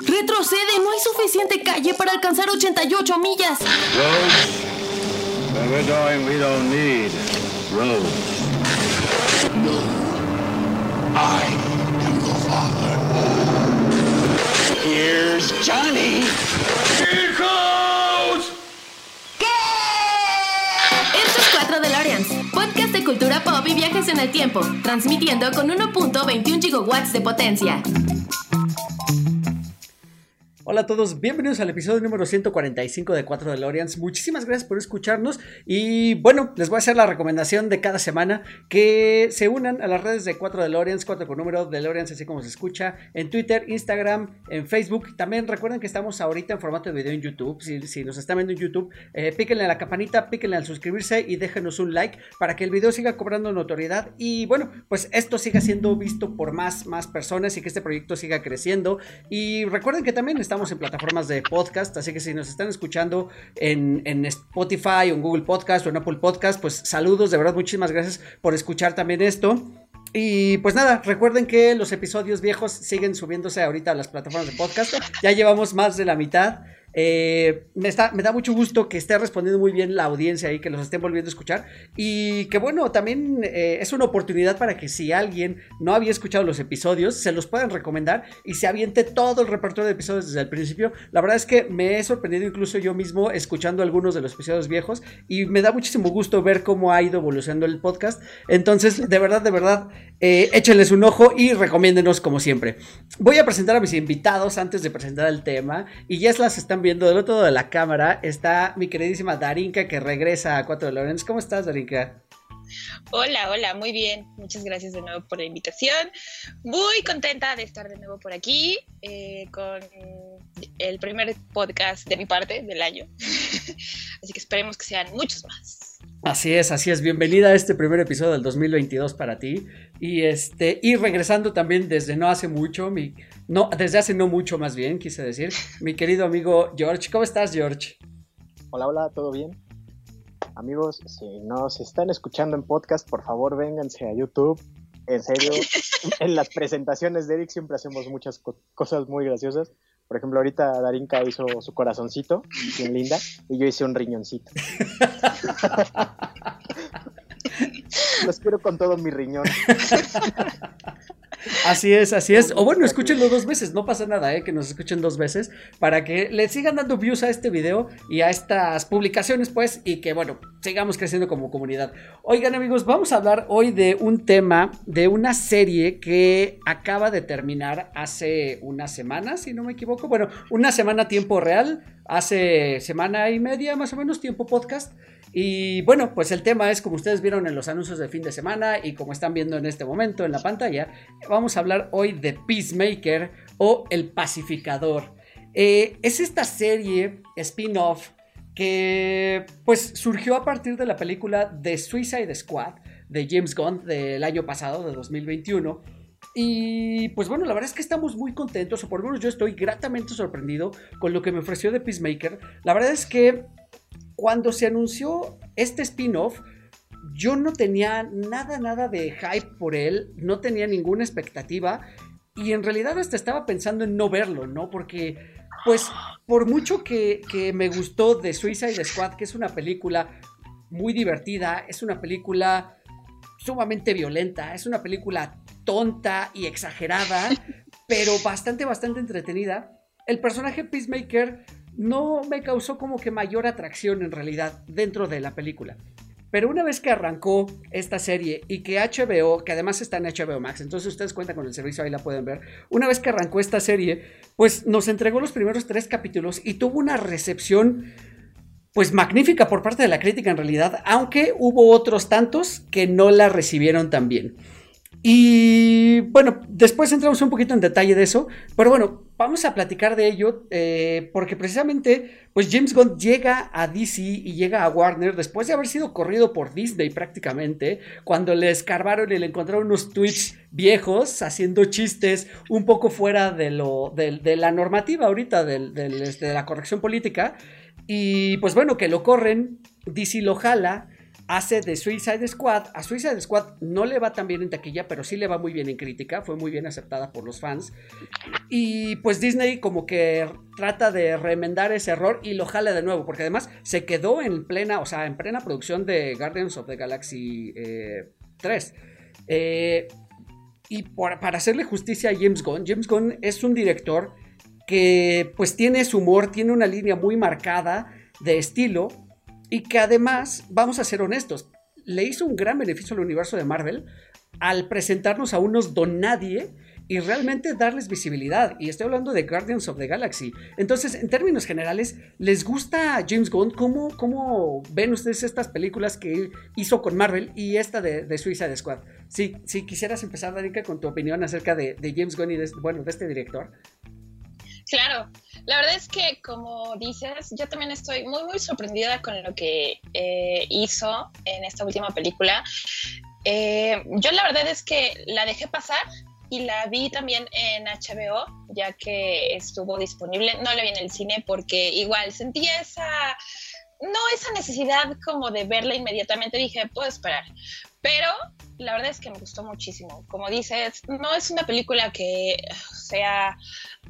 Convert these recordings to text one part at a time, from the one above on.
Retrocede, no hay suficiente calle para alcanzar 88 millas. Roads? Where we're going, we don't need roads. I am the father. Here's Johnny. Here goes! Esto es 4 DeLoreans, podcast de cultura pop y viajes en el tiempo, transmitiendo con 1.21 gigawatts de potencia. Hola a todos, bienvenidos al episodio número 145 de 4 DeLoreans. Muchísimas gracias por escucharnos y bueno, les voy a hacer la recomendación de cada semana que se unan a las redes de 4 DeLoreans, 4 con número DeLoreans, así como se escucha, en Twitter, Instagram, en Facebook. También recuerden que estamos ahorita en formato de video en YouTube. Si, si nos están viendo en YouTube, eh, píquenle a la campanita, píquenle al suscribirse y déjenos un like para que el video siga cobrando notoriedad y bueno, pues esto siga siendo visto por más, más personas y que este proyecto siga creciendo. Y recuerden que también estamos en plataformas de podcast, así que si nos están escuchando en, en, Spotify o en Google Podcast o en Apple Podcast, pues saludos, de verdad muchísimas gracias por escuchar también esto. Y pues nada, recuerden que los episodios viejos siguen subiéndose ahorita a las plataformas de podcast, ya llevamos más de la mitad. Eh, me, da mucho gusto que esté respondiendo muy bien la audiencia y que los estén volviendo a escuchar. Y que bueno, también eh, es una oportunidad para que si alguien no había escuchado los episodios, se los puedan recomendar y se aviente todo el repertorio de episodios desde el principio. La verdad es que me he sorprendido incluso yo mismo escuchando algunos de los episodios viejos y me da muchísimo gusto ver cómo ha ido evolucionando el podcast. Entonces, de verdad, de verdad, eh, échenles un ojo y recomiéndenos como siempre. Voy a presentar a mis invitados antes de presentar el tema y ya las están viendo del otro lado de la cámara está mi queridísima Darinka que regresa a Cuatro de Lorenz. ¿Cómo estás, Darinka? Hola, hola, muy bien. Muchas gracias de nuevo por la invitación. Muy contenta de estar de nuevo por aquí eh, con el primer podcast de mi parte del año. Así que esperemos que sean muchos más. Así es, así es. Bienvenida a este primer episodio del 2022 para ti. Y este, y regresando también desde no hace mucho, mi, no, desde hace no mucho más bien, quise decir, mi querido amigo George. ¿Cómo estás, George? Hola, hola, ¿todo bien? Amigos, si nos están escuchando en podcast, por favor vénganse a YouTube. En serio, en las presentaciones de Eric siempre hacemos muchas co cosas muy graciosas. Por ejemplo, ahorita Darinka hizo su corazoncito, bien linda, y yo hice un riñoncito. Los quiero con todo mi riñón. Así es, así es. O bueno, escúchenlo dos veces, no pasa nada, ¿eh? que nos escuchen dos veces para que le sigan dando views a este video y a estas publicaciones, pues, y que bueno, sigamos creciendo como comunidad. Oigan, amigos, vamos a hablar hoy de un tema, de una serie que acaba de terminar hace una semana, si no me equivoco. Bueno, una semana a tiempo real, hace semana y media más o menos, tiempo podcast. Y bueno, pues el tema es como ustedes vieron en los anuncios de fin de semana y como están viendo en este momento en la pantalla, vamos a hablar hoy de Peacemaker o El Pacificador. Eh, es esta serie spin-off que pues surgió a partir de la película The Suicide Squad de James Gunn del año pasado, de 2021. Y pues bueno, la verdad es que estamos muy contentos, o por lo menos yo estoy gratamente sorprendido con lo que me ofreció de Peacemaker. La verdad es que cuando se anunció este spin-off, yo no tenía nada, nada de hype por él, no tenía ninguna expectativa y en realidad hasta estaba pensando en no verlo, ¿no? Porque, pues, por mucho que, que me gustó de Suicide Squad, que es una película muy divertida, es una película sumamente violenta, es una película tonta y exagerada, pero bastante, bastante entretenida. El personaje Peacemaker no me causó como que mayor atracción en realidad dentro de la película. Pero una vez que arrancó esta serie y que HBO, que además está en HBO Max, entonces ustedes cuentan con el servicio, ahí la pueden ver. Una vez que arrancó esta serie, pues nos entregó los primeros tres capítulos y tuvo una recepción pues magnífica por parte de la crítica en realidad, aunque hubo otros tantos que no la recibieron tan bien. Y bueno, después entramos un poquito en detalle de eso, pero bueno, vamos a platicar de ello eh, porque precisamente pues James Gunn llega a DC y llega a Warner después de haber sido corrido por Disney prácticamente, cuando le escarbaron y le encontraron unos tweets viejos haciendo chistes un poco fuera de, lo, de, la normativa ahorita de, este, de la corrección política. Y pues bueno, que lo corren, DC lo jala hace de Suicide Squad. A Suicide Squad no le va tan bien en taquilla, pero sí le va muy bien en crítica. Fue muy bien aceptada por los fans. Y pues Disney como que trata de remendar ese error y lo jala de nuevo, porque además se quedó en plena, o sea, en plena producción de Guardians of the Galaxy 3. Eh, eh, y para hacerle justicia a James Gunn, James Gunn es un director que pues tiene su humor, tiene una línea muy marcada de estilo y que además, vamos a ser honestos, le hizo un gran beneficio al universo de Marvel al presentarnos a unos don nadie y realmente darles visibilidad. Y estoy hablando de Guardians of the Galaxy. Entonces, en términos generales, ¿les gusta James Gunn? ¿Cómo, cómo ven ustedes estas películas que hizo con Marvel y esta de, de Suicide Squad? Sí, si quisieras empezar, Danica, con tu opinión acerca de, James Gunn y de, bueno, de este director. Claro, la verdad es que como dices, yo también estoy muy, muy sorprendida con lo que eh, hizo en esta última película. Eh, yo la verdad es que la dejé pasar y la vi también en HBO, ya que estuvo disponible. No la vi en el cine porque igual sentía esa, no esa necesidad como de verla inmediatamente. Dije, puedo esperar. Pero la verdad es que me gustó muchísimo. Como dices, no es una película que sea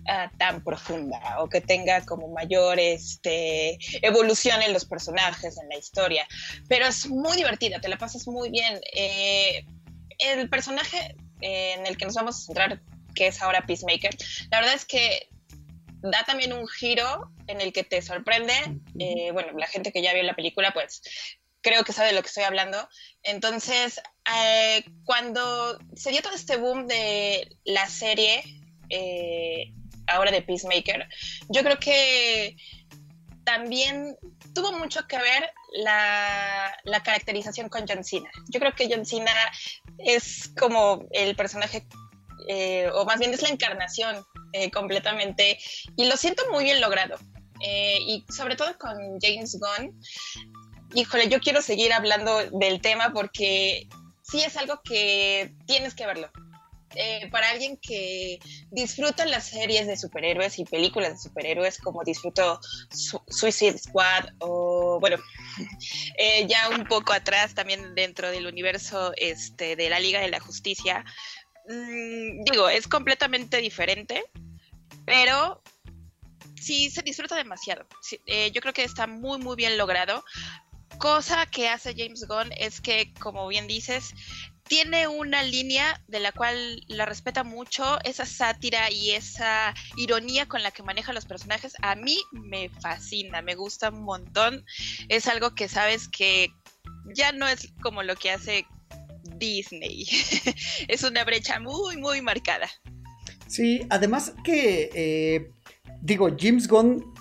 ah, tan profunda o que tenga como mayor este, evolución en los personajes, en la historia, pero es muy divertida, te la pasas muy bien. Eh, el personaje en el que nos vamos a centrar, que es ahora Peacemaker, la verdad es que da también un giro en el que te sorprende. Eh, bueno, la gente que ya vio la película, pues creo que sabe de lo que estoy hablando. Entonces, eh, cuando se dio todo este boom de la serie, eh, ahora de Peacemaker, yo creo que también tuvo mucho que ver la, caracterización con John Cena. Yo creo que John Cena es como el personaje, eh, o más bien es la encarnación completamente, y lo siento muy bien logrado. y sobre todo con James Gunn, híjole, yo quiero seguir hablando del tema porque sí es algo que tienes que verlo. Eh, para alguien que disfruta las series de superhéroes y películas de superhéroes como disfruto Suicide Squad o bueno eh, ya un poco atrás también dentro del universo este, de la Liga de la Justicia mm, digo es completamente diferente pero sí se disfruta demasiado eh, yo creo que está muy muy bien logrado cosa que hace James Gunn es que, como bien dices, tiene una línea de la cual la respeta mucho, esa sátira y esa ironía con la que maneja los personajes, a mí me fascina, me gusta un montón. Es algo que sabes que ya no es como lo que hace Disney. es una brecha muy, muy marcada. Sí, además que, eh, digo, James Gunn,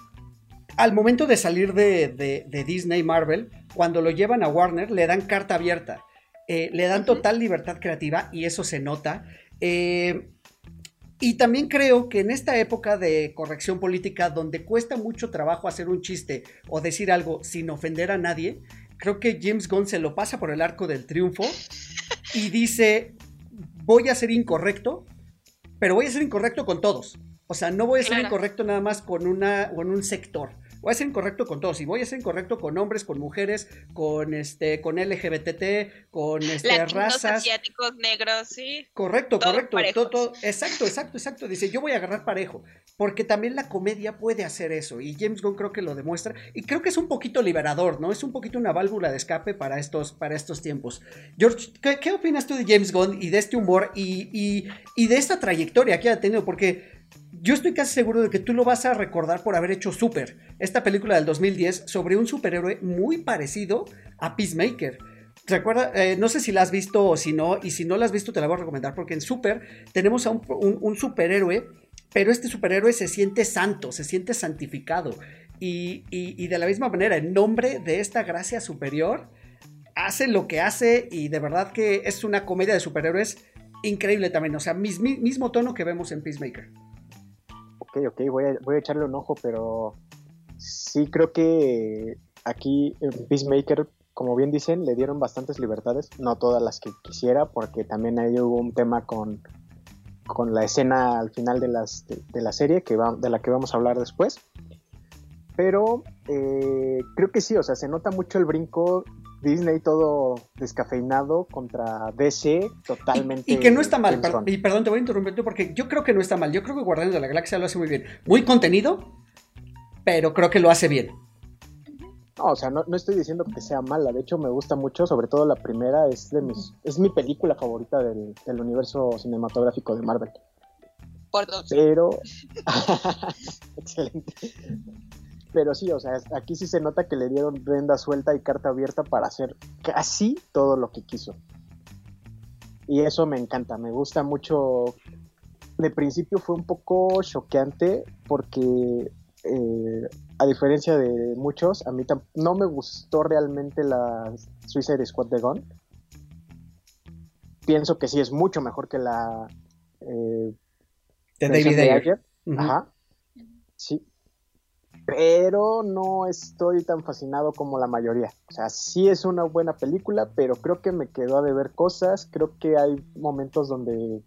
al momento de salir de, de Disney Marvel, cuando lo llevan a Warner, le dan carta abierta. Eh, le dan total libertad creativa y eso se nota. Eh, y también creo que en esta época de corrección política, donde cuesta mucho trabajo hacer un chiste o decir algo sin ofender a nadie, creo que James Gunn se lo pasa por el arco del triunfo y dice, voy a ser incorrecto, pero voy a ser incorrecto con todos. O sea, no voy a ser incorrecto nada más con, una, con un sector voy a ser incorrecto con todos y voy a ser incorrecto con hombres, con mujeres, con este, con LGBT, con este, razas. asiáticos, negros, sí. Correcto, correcto. Todo, exacto, exacto, exacto. Dice, yo voy a agarrar parejo. Porque también la comedia puede hacer eso. Y James Gunn creo que lo demuestra. Y creo que es un poquito liberador, ¿no? Es un poquito una válvula de escape para estos, para estos tiempos. George, ¿qué, opinas tú de James Gunn y de este humor y, y, y de esta trayectoria que ha tenido? Porque yo estoy casi seguro de que tú lo vas a recordar por haber hecho Super, esta película del 2010 sobre un superhéroe muy parecido a Peacemaker. Recuerda, eh, no sé si la has visto o si no, y si no la has visto te la voy a recomendar porque en Super tenemos a un, superhéroe, pero este superhéroe se siente santo, se siente santificado. Y, y, de la misma manera, en nombre de esta gracia superior, hace lo que hace y de verdad que es una comedia de superhéroes increíble también. O sea, mismo tono que vemos en Peacemaker ok, voy a, voy a echarle un ojo, pero sí creo que aquí en Peacemaker, como bien dicen, le dieron bastantes libertades, no todas las que quisiera, porque también ahí hubo un tema con, con la escena al final de, las, de, la serie, que va, de la que vamos a hablar después. Pero eh, creo que sí, o sea, se nota mucho el brinco Disney todo descafeinado contra DC totalmente. Y, y que no está mal, per- y perdón, te voy a interrumpir porque yo creo que no está mal. Yo creo que Guardianes de la Galaxia lo hace muy bien. Muy contenido, pero creo que lo hace bien. No, o sea, no, no estoy diciendo que sea mala. De hecho, me gusta mucho, sobre todo la primera, es de mis, es mi película favorita del, del universo cinematográfico de Marvel. Por dos. Pero. Excelente. Pero sí, o sea, aquí sí se nota que le dieron rienda suelta y carta abierta para hacer casi todo lo que quiso. Y eso me encanta, me gusta mucho. De principio fue un poco choqueante porque, eh, a diferencia de muchos, a mí no me gustó realmente la Suicide Squad de Gun. Pienso que sí es mucho mejor que la eh, De David de Ayer. Ajá. Sí. Pero no estoy tan fascinado como la mayoría. O sea, sí es una buena película, pero creo que me quedó a deber cosas. Creo que hay momentos donde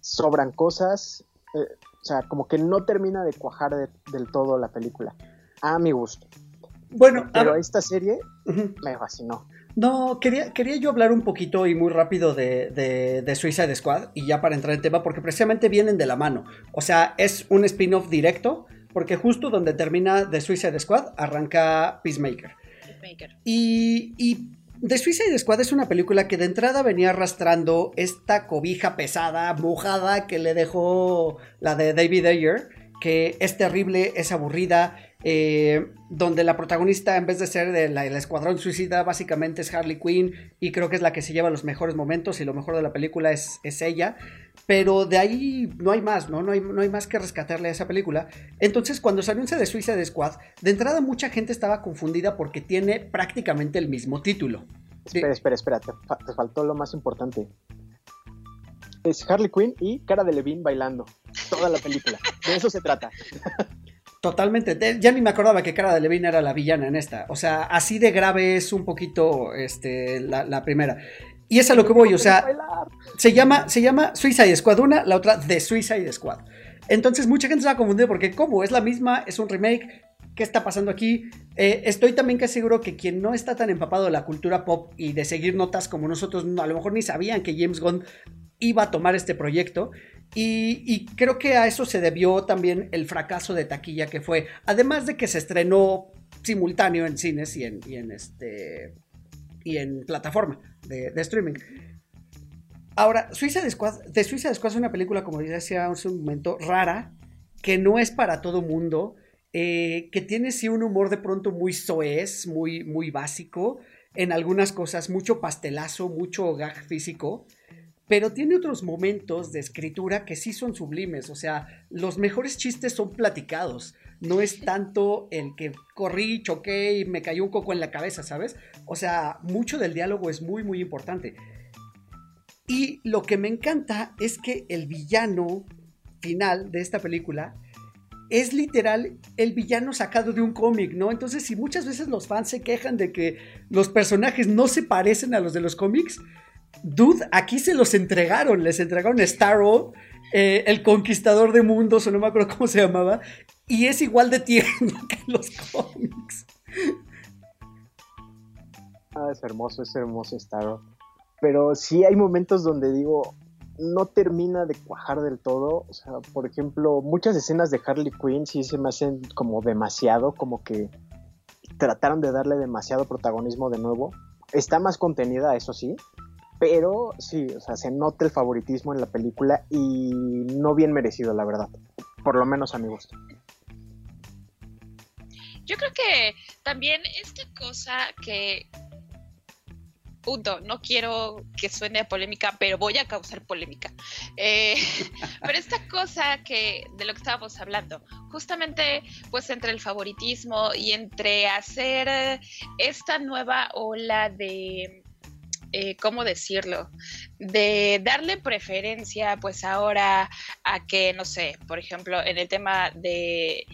sobran cosas. eh, o sea, como que no termina de cuajar de- del todo la película. A mi gusto. Bueno, Pero esta serie me fascinó. No, quería, quería yo hablar un poquito y muy rápido de, de, de Suicide Squad y ya para entrar en tema, porque precisamente vienen de la mano. O sea, es un spin-off directo, porque justo donde termina The Suicide Squad arranca Peacemaker. Maker. Y, y The Suicide Squad es una película que de entrada venía arrastrando esta cobija pesada, mojada que le dejó la de David Ayer, que es terrible, es aburrida, eh, donde la protagonista en vez de ser del escuadrón suicida básicamente es Harley Quinn y creo que es la que se lleva los mejores momentos y lo mejor de la película es, es ella, pero de ahí no hay más, ¿no? No hay, no hay más que rescatarle a esa película. Entonces cuando se anuncia de Suicide Squad, de entrada mucha gente estaba confundida porque tiene prácticamente el mismo título. Espera, espera, espera. Te, fa- te faltó lo más importante. Es Harley Quinn y Cara de Levine bailando. Toda la película. De eso se trata. Totalmente. De- ya ni me acordaba que Cara de Levine era la villana en esta. O sea, así de grave es un poquito este, la, la primera. Y es a lo que voy, o sea, se llama, se llama Suicide Squad una, la otra The Suicide Squad. Entonces mucha gente se va a confundir porque ¿cómo? Es la misma, es un remake. ¿Qué está pasando aquí? Eh, estoy también que seguro que quien no está tan empapado de la cultura pop y de seguir notas como nosotros, no, a lo mejor ni sabían que James Gunn iba a tomar este proyecto. Y, y creo que a eso se debió también el fracaso de taquilla que fue. Además de que se estrenó simultáneo en cines y en, y en este y en plataforma de, de streaming. Ahora, Suicide Squad, The Suicide Squad es una película, como decía hace un momento, rara, que no es para todo mundo, eh, que tiene sí un humor de pronto muy soez, muy, muy básico, en algunas cosas, mucho pastelazo, mucho gag físico, pero tiene otros momentos de escritura que sí son sublimes, o sea, los mejores chistes son platicados, no es tanto el que corrí, choqué y me cayó un coco en la cabeza, ¿sabes? O sea, mucho del diálogo es muy, muy importante. Y lo que me encanta es que el villano final de esta película es literal el villano sacado de un cómic, ¿no? Entonces, si muchas veces los fans se quejan de que los personajes no se parecen a los de los cómics, dude, aquí se los entregaron, les entregaron Starro, eh, el conquistador de mundos, o no me acuerdo cómo se llamaba, y es igual de tierno que los cómics. Ah, es hermoso, es hermoso Starro. Pero sí hay momentos donde digo, no termina de cuajar del todo. O sea, por ejemplo, muchas escenas de Harley Quinn sí se me hacen como demasiado, como que trataron de darle demasiado protagonismo de nuevo. Está más contenida, eso sí. Pero sí, o sea, se nota el favoritismo en la película y no bien merecido, la verdad. Por lo menos a mi gusto. Yo creo que también esta cosa que punto, no quiero que suene polémica, pero voy a causar polémica. Eh, pero esta cosa que de lo que estábamos hablando, justamente pues entre el favoritismo y entre hacer esta nueva ola de eh, ¿cómo decirlo? De darle preferencia, pues ahora a que, no sé, por ejemplo, en el tema de,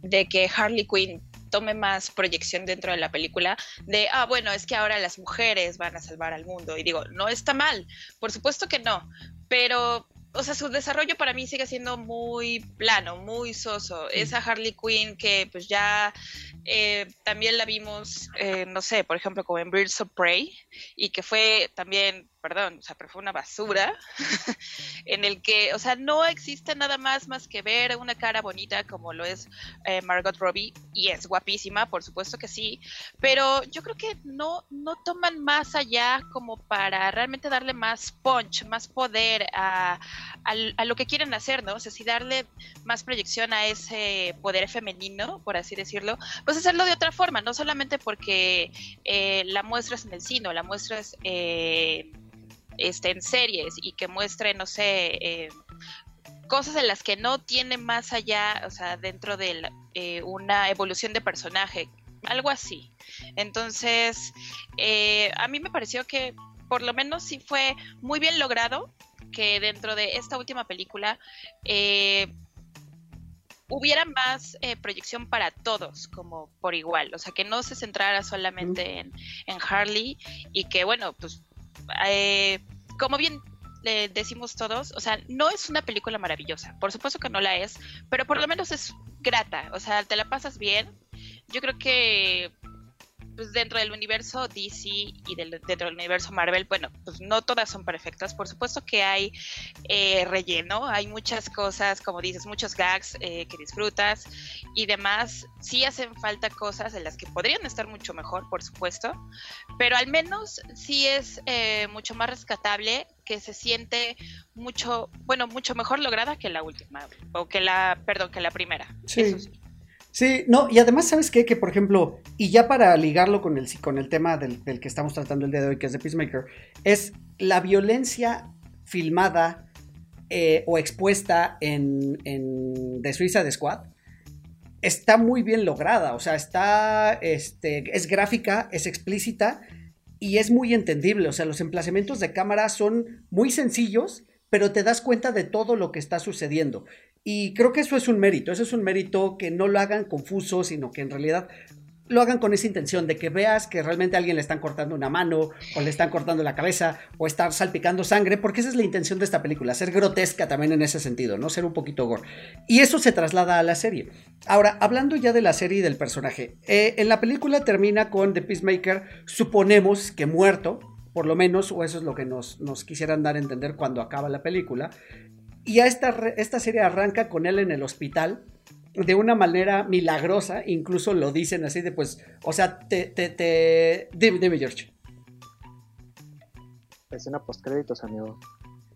de que Harley Quinn tome más proyección dentro de la película, de, ah, bueno, es que ahora las mujeres van a salvar al mundo. Y digo, no está mal, por supuesto que no, pero, o sea, su desarrollo para mí sigue siendo muy plano, muy soso. Esa Harley Quinn que pues ya eh, también la vimos, eh, no sé, por ejemplo, como en Birds of Prey, y que fue también, perdón, o sea, pero fue una basura, en el que, o sea, no existe nada más más que ver una cara bonita como lo es eh, Margot Robbie, y es guapísima, por supuesto que sí, pero yo creo que no, no toman más allá como para realmente darle más punch, más poder a, a lo que quieren hacer, ¿no? O sea, si darle más proyección a ese poder femenino, por así decirlo, pues hacerlo de otra forma, no solamente porque eh, la muestras en el cine, la muestras eh, este, en series y que muestre, no sé, eh, cosas en las que no tiene más allá, o sea, dentro de una evolución de personaje, algo así. Entonces, a mí me pareció que por lo menos sí fue muy bien logrado que dentro de esta última película hubiera más eh, proyección para todos, como por igual, o sea, que no se centrara solamente en, Harley y que, bueno, pues, eh, como bien le decimos todos, o sea, no es una película maravillosa, por supuesto que no la es, pero por lo menos es grata, o sea, te la pasas bien. Yo creo que pues dentro del universo DC y dentro del universo Marvel, bueno, pues no todas son perfectas. Por supuesto que hay eh, relleno, hay muchas cosas, como dices, muchos gags eh, que disfrutas y demás. Sí hacen falta cosas en las que podrían estar mucho mejor, por supuesto, pero al menos sí es eh, mucho más rescatable que se siente mucho, bueno, mucho mejor lograda que la última, o que la, perdón, que la primera. sí. Sí, no, y además, ¿sabes qué? Que por ejemplo, y ya para ligarlo con el, con el tema del, que estamos tratando el día de hoy, que es de Peacemaker, es la violencia filmada eh, o expuesta en, en The Suicide Squad. Está muy bien lograda, o sea, está, este, es gráfica, es explícita y es muy entendible. O sea, los emplazamientos de cámara son muy sencillos, pero te das cuenta de todo lo que está sucediendo. Y creo que eso es un mérito, eso es un mérito que no lo hagan confuso, sino que en realidad lo hagan con esa intención de que veas que realmente a alguien le están cortando una mano o le están cortando la cabeza o estar salpicando sangre, porque esa es la intención de esta película, ser grotesca también en ese sentido, no ser un poquito gore. Y eso se traslada a la serie. Ahora, hablando ya de la serie y del personaje, eh, en la película termina con The Peacemaker, suponemos que muerto, por lo menos, o eso es lo que nos, nos quisieran dar a entender cuando acaba la película. Y esta, esta serie arranca con él en el hospital de una manera milagrosa, incluso lo dicen así de pues, o sea, te, te, te... Dime, George. Escena postcréditos, amigo.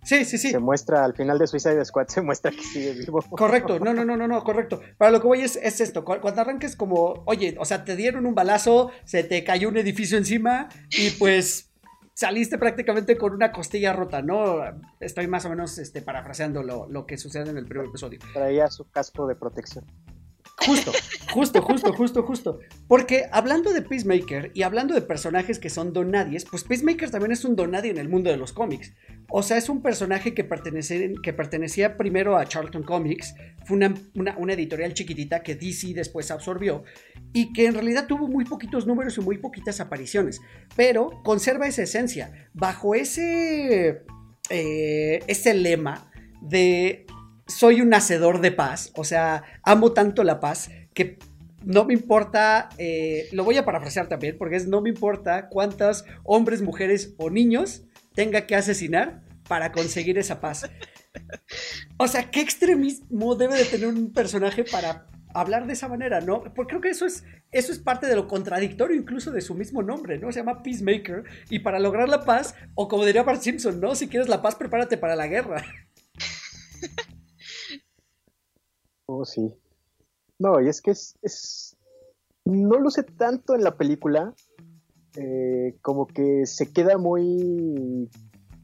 Sí, sí, sí. Se muestra al final de Suicide Squad, se muestra que sigue vivo. Correcto, no, no, no, no, no, correcto. Para lo que voy es, es esto, cuando arranques como, oye, o sea, te dieron un balazo, se te cayó un edificio encima y pues saliste prácticamente con una costilla rota, ¿no? Estoy más o menos este, parafraseando lo, lo que sucede en el primer episodio. Traía su casco de protección. Justo, justo, justo, justo, justo. Porque hablando de Peacemaker y hablando de personajes que son donadies, pues Peacemaker también es un donadie en el mundo de los cómics. O sea, es un personaje que, que pertenecía primero a Charlton Comics, fue una, editorial chiquitita que DC después absorbió y que en realidad tuvo muy poquitos números y muy poquitas apariciones, pero conserva esa esencia. Bajo ese, eh, ese lema de soy un hacedor de paz, o sea, amo tanto la paz que no me importa, eh, lo voy a parafrasear también, porque es no me importa cuántas hombres, mujeres o niños tenga que asesinar para conseguir esa paz. O sea, ¿qué extremismo debe de tener un personaje para hablar de esa manera, ¿no? Porque creo que eso es, eso es parte de lo contradictorio incluso de su mismo nombre, ¿no? Se llama Peacemaker y para lograr la paz, o como diría Bart Simpson, ¿no? Si quieres la paz, prepárate para la guerra. Oh, sí. No, y es que es, no lo sé tanto en la película, eh, como que se queda muy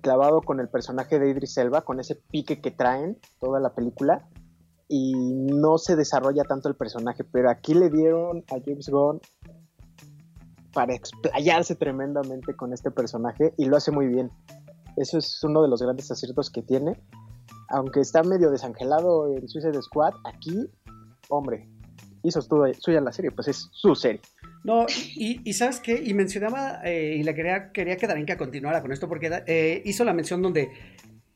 clavado con el personaje de Idris Elba, con ese pique que traen toda la película, y no se desarrolla tanto el personaje, pero aquí le dieron a James Gunn para explayarse tremendamente con este personaje y lo hace muy bien. Eso es uno de los grandes aciertos que tiene aunque está medio desangelado en Suicide Squad, aquí, hombre, hizo suya la serie, pues es su serie. No, y, sabes qué, y mencionaba, eh, y le quería, quería que Darinka continuara con esto, porque eh, hizo la mención donde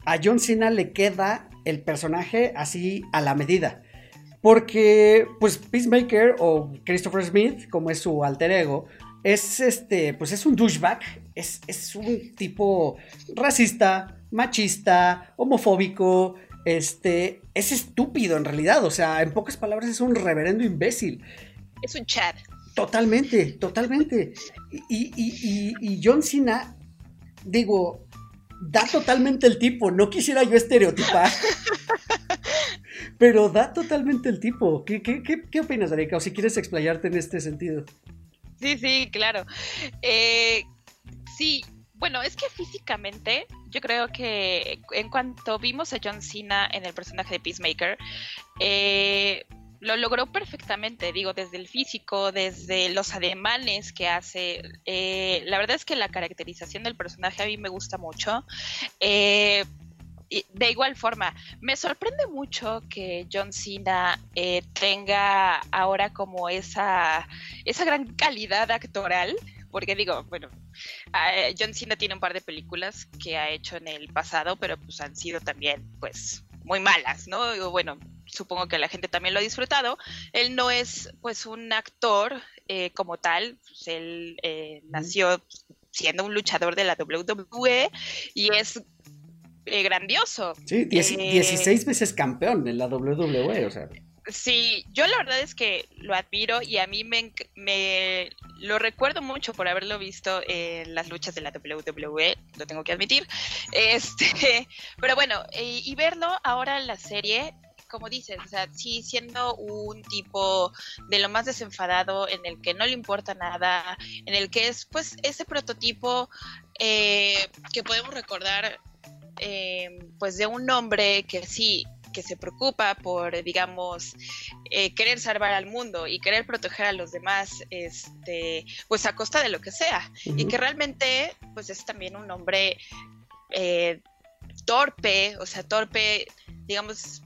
a John Cena le queda el personaje así a la medida. Porque, pues, Peacemaker o Christopher Smith, como es su alter ego, es este, pues es un douchebag, es, es un tipo racista, machista, homofóbico, este, es estúpido en realidad, o sea, en pocas palabras es un reverendo imbécil. Es un chat. Totalmente, totalmente. Y, y, y, John Cena, digo, da totalmente el tipo, no quisiera yo estereotipar. pero da totalmente el tipo. ¿Qué, qué, qué, qué opinas, Arika? O si quieres explayarte en este sentido. Sí, sí, claro. Eh, sí, bueno, es que físicamente yo creo que en cuanto vimos a John Cena en el personaje de Peacemaker, eh, lo logró perfectamente, digo, desde el físico, desde los ademanes que hace. Eh, la verdad es que la caracterización del personaje a mí me gusta mucho. Eh, de igual forma, me sorprende mucho que John Cena eh, tenga ahora como esa, esa gran calidad actoral, porque digo, bueno, eh, John Cena tiene un par de películas que ha hecho en el pasado, pero pues han sido también, pues, muy malas, ¿no? bueno, supongo que la gente también lo ha disfrutado. Él no es, pues, un actor eh, como tal, pues, él nació siendo un luchador de la WWE y es eh, grandioso. Sí, 16 eh, veces campeón en la WWE, o sea. Sí, yo la verdad es que lo admiro y a mí me, me, lo recuerdo mucho por haberlo visto en las luchas de la WWE, lo tengo que admitir. Este, pero bueno, y, y verlo ahora en la serie, como dices, o sea, sí siendo un tipo de lo más desenfadado, en el que no le importa nada, en el que es pues ese prototipo eh, que podemos recordar eh, pues de un hombre que sí que se preocupa por, digamos, eh, querer salvar al mundo y querer proteger a los demás, este, pues a costa de lo que sea. Y que realmente, pues es también un hombre eh, torpe, o sea, torpe, digamos,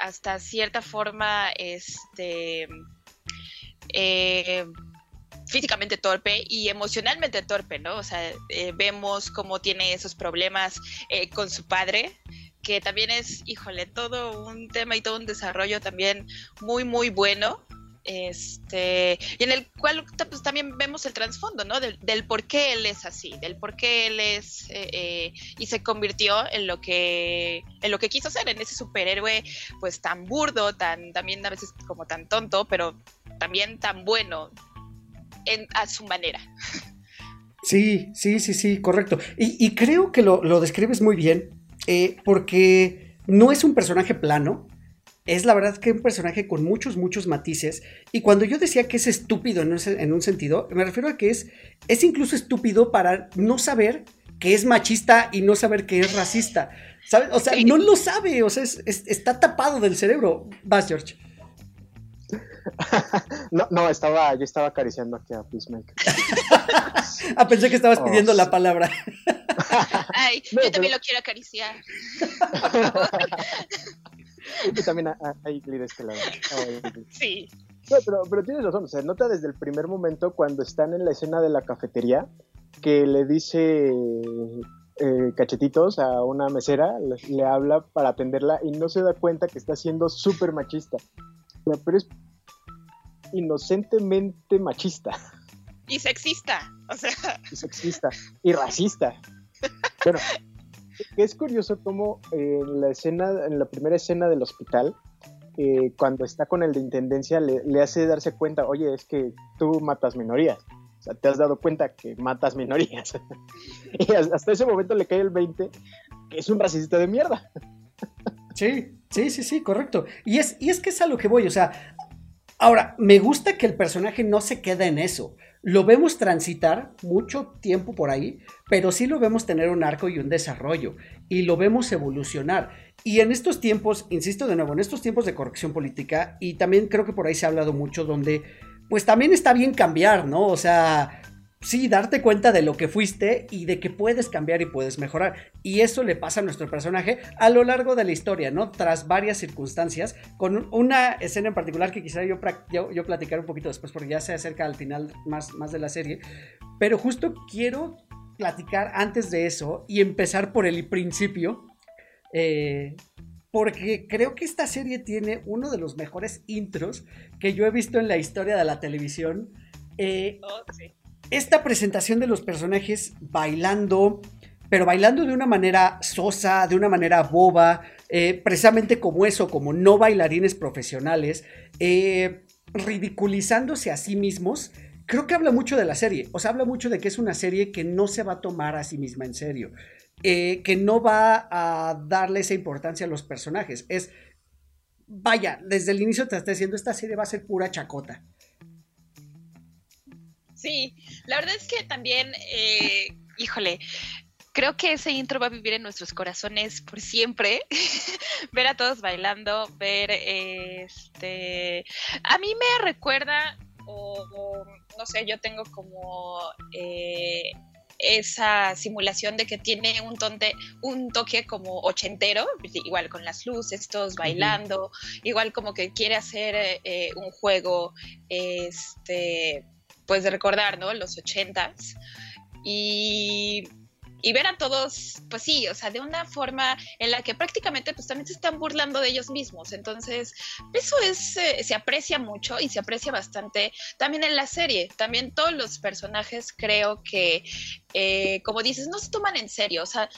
hasta cierta forma, este, físicamente torpe y emocionalmente torpe, ¿no? O sea, eh, vemos cómo tiene esos problemas eh, con su padre, que también es, híjole, todo un tema y todo un desarrollo también muy, muy bueno. Este, y en el cual pues, también vemos el trasfondo, ¿no? Del, por qué él es así, del por qué él es eh, y se convirtió en lo que en lo que quiso ser, en ese superhéroe, pues tan burdo, tan también a veces como tan tonto, pero también tan bueno, a su manera. Sí, sí, sí, sí, correcto. Y, creo que lo, describes muy bien, eh, porque no es un personaje plano, es la verdad que un personaje con muchos, muchos matices. Y cuando yo decía que es estúpido en un, en un sentido, me refiero a que es, es incluso estúpido para no saber que es machista y no saber que es racista. ¿Sabes? O sea, no lo sabe, o sea, está tapado del cerebro. Vas, George. no, no, estaba, yo estaba acariciando aquí a Peacemaker. ah, pensé que estabas pidiendo la oh, palabra. Ay, yo también lo quiero acariciar. yo también hay de este lado. Sí. pero, pero tienes razón, se nota desde el primer momento cuando están en la escena de la cafetería que le dice eh, cachetitos a una mesera, le, habla para atenderla y no se da cuenta que está siendo súper machista. Pero es inocentemente machista. Y sexista, o sea. Y sexista. Y racista. Bueno, es curioso cómo en la escena, en la primera escena del hospital, eh, cuando está con el de intendencia, le, hace darse cuenta, oye, es que tú matas minorías. O sea, te has dado cuenta que matas minorías. y hasta ese momento le cae el 20, que es un racista de mierda. Sí, sí, sí, sí, correcto. Y es, y es que es a lo que voy, o sea, Ahora, me gusta que el personaje no se queda en eso. Lo vemos transitar mucho tiempo por ahí, pero sí lo vemos tener un arco y un desarrollo, y lo vemos evolucionar. Y en estos tiempos, insisto de nuevo, en estos tiempos de corrección política, y también creo que por ahí se ha hablado mucho, donde pues también está bien cambiar, ¿no? O sea, sí, darte cuenta de lo que fuiste y de que puedes cambiar y puedes mejorar. Y eso le pasa a nuestro personaje a lo largo de la historia, ¿no? Tras varias circunstancias, con una escena en particular que quisiera yo, platicar un poquito después, porque ya se acerca al final más, más de la serie. Pero justo quiero platicar antes de eso y empezar por el principio. Eh, porque creo que esta serie tiene uno de los mejores intros que yo he visto en la historia de la televisión. Eh, Oh, sí. Esta presentación de los personajes bailando, pero bailando de una manera sosa, de una manera boba, eh, precisamente como eso, como no bailarines profesionales, eh, ridiculizándose a sí mismos. Creo que habla mucho de la serie, o sea, habla mucho de que es una serie que no se va a tomar a sí misma en serio, eh, que no va a darle esa importancia a los personajes. Es, vaya, desde el inicio te está diciendo, esta serie va a ser pura chacota. Sí, la verdad es que también, eh, híjole, creo que ese intro va a vivir en nuestros corazones por siempre. ver a todos bailando, ver este. A mí me recuerda, o, o, no sé, yo tengo como. eh, esa simulación de que tiene un, tonte, un toque como ochentero, igual con las luces, todos bailando, igual como que quiere hacer eh, un juego, este, pues de recordar, ¿no? Los ochentas. Y, y, ver a todos, pues sí, o sea, de una forma en la que prácticamente pues también se están burlando de ellos mismos. Entonces, eso es, eh, se aprecia mucho y se aprecia bastante también en la serie. También todos los personajes creo que, eh, como dices, no se toman en serio, o sea,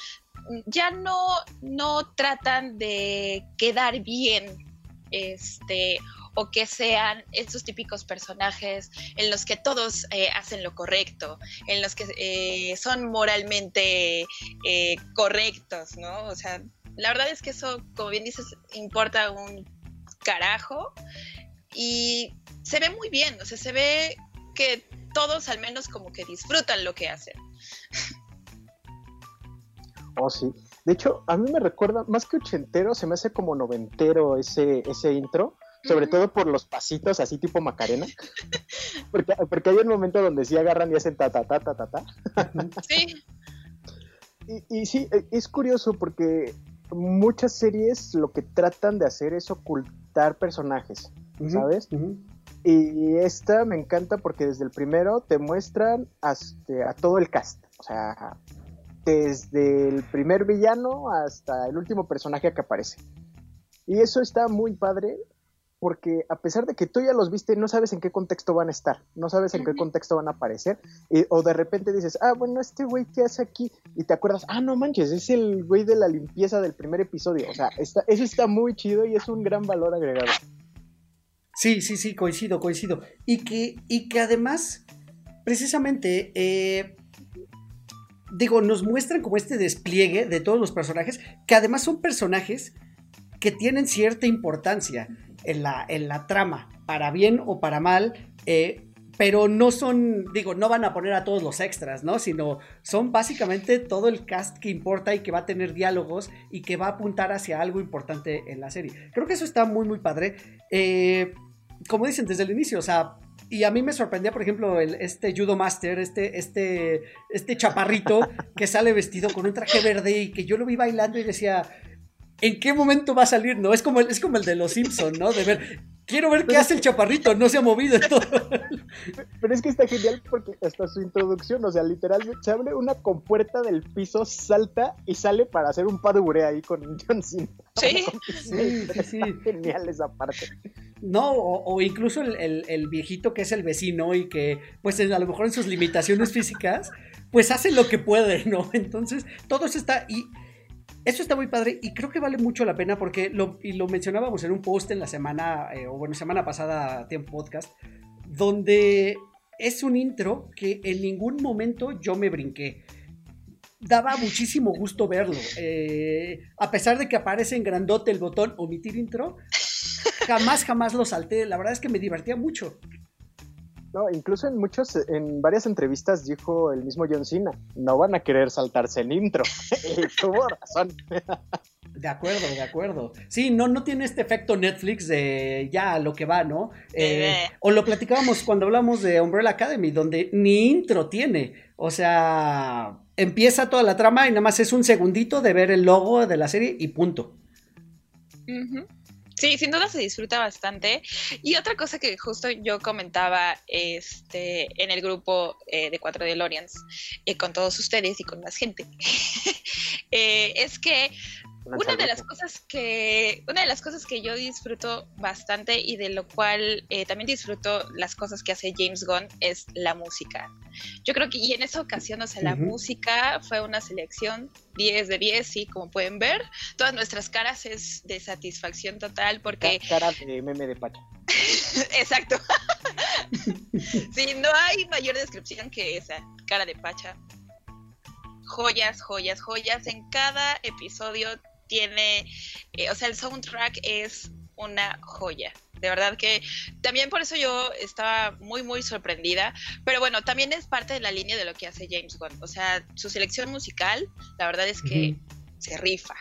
ya no, no tratan de quedar bien, este, o que sean estos típicos personajes en los que todos eh, hacen lo correcto, en los que eh, son moralmente eh, correctos, ¿no? O sea, la verdad es que eso, como bien dices, importa un carajo y se ve muy bien, o sea, se ve que todos al menos como que disfrutan lo que hacen. Oh, sí. De hecho, a mí me recuerda, más que ochentero, se me hace como noventero ese, ese intro sobre todo por los pasitos así tipo Macarena, porque, porque hay un momento donde sí agarran y hacen ta ta ta ta ta ta. Sí. Y, y sí, es curioso porque muchas series lo que tratan de hacer es ocultar personajes, ¿sabes? Uh -huh. Y esta me encanta porque desde el primero te muestran hasta, a todo el cast, o sea, desde el primer villano hasta el último personaje que aparece. Y eso está muy padre porque a pesar de que tú ya los viste, no sabes en qué contexto van a estar, no sabes en qué contexto van a aparecer, y, o de repente dices, ah, bueno, este güey, ¿qué hace aquí? Y te acuerdas, ah, no manches, es el güey de la limpieza del primer episodio, o sea, está, eso está muy chido y es un gran valor agregado. Sí, sí, sí, coincido, coincido. Y que, y que además, precisamente, eh, digo, nos muestran como este despliegue de todos los personajes, que además son personajes que tienen cierta importancia en la, en la trama, para bien o para mal, eh, pero no son, digo, no van a poner a todos los extras, ¿no? Sino son básicamente todo el cast que importa y que va a tener diálogos y que va a apuntar hacia algo importante en la serie. Creo que eso está muy, muy padre. Eh, como dicen desde el inicio, o sea, y a mí me sorprendía, por ejemplo, el, este Judo Master, este, este, este chaparrito que sale vestido con un traje verde y que yo lo vi bailando y decía, ¿en qué momento va a salir? No, es como el, es como el de los Simpsons, ¿no? De ver, quiero ver qué hace el chaparrito, no se ha movido en todo. Pero es que está genial porque hasta su introducción, o sea, literalmente se abre una compuerta del piso, salta y sale para hacer un paduré ahí con John Cena. Sí, sí, sí, sí. Genial esa parte. No, o, o incluso el, el, el, viejito que es el vecino y que, pues a lo mejor en sus limitaciones físicas, pues hace lo que puede, ¿no? Entonces, todo eso está... Y, eso está muy padre y creo que vale mucho la pena porque lo, y lo mencionábamos en un post en la semana, eh, o bueno, semana pasada, tiempo podcast, donde es un intro que en ningún momento yo me brinqué. Daba muchísimo gusto verlo. Eh, a pesar de que aparece en grandote el botón omitir intro, jamás, jamás lo salté. La verdad es que me divertía mucho. No, incluso en muchos, en varias entrevistas dijo el mismo John Cena, no van a querer saltarse el intro. Tuvo razón. De acuerdo, de acuerdo. Sí, no, no tiene este efecto Netflix de ya lo que va, ¿no? Eh, o lo platicábamos cuando hablamos de Umbrella Academy, donde ni intro tiene. O sea, empieza toda la trama y nada más es un segundito de ver el logo de la serie y punto. Uh -huh. Sí, sin duda se disfruta bastante. Y otra cosa que justo yo comentaba este, en el grupo eh, de 4 DeLoreans eh, con todos ustedes y con más gente, eh, es que una de las cosas que una de las cosas que yo disfruto bastante y de lo cual eh, también disfruto las cosas que hace James Gunn es la música. Yo creo que y en esa ocasión, o sea, la música fue una selección 10 de 10, sí, como pueden ver. Todas nuestras caras es de satisfacción total porque... Cara de meme de Pacha. Exacto. sí, no hay mayor descripción que esa, cara de Pacha. Joyas, joyas, joyas. En cada episodio tiene, eh, o sea, el soundtrack es una joya. De verdad que también por eso yo estaba muy, muy sorprendida. Pero bueno, también es parte de la línea de lo que hace James Gunn. O sea, su selección musical, la verdad es que se rifa.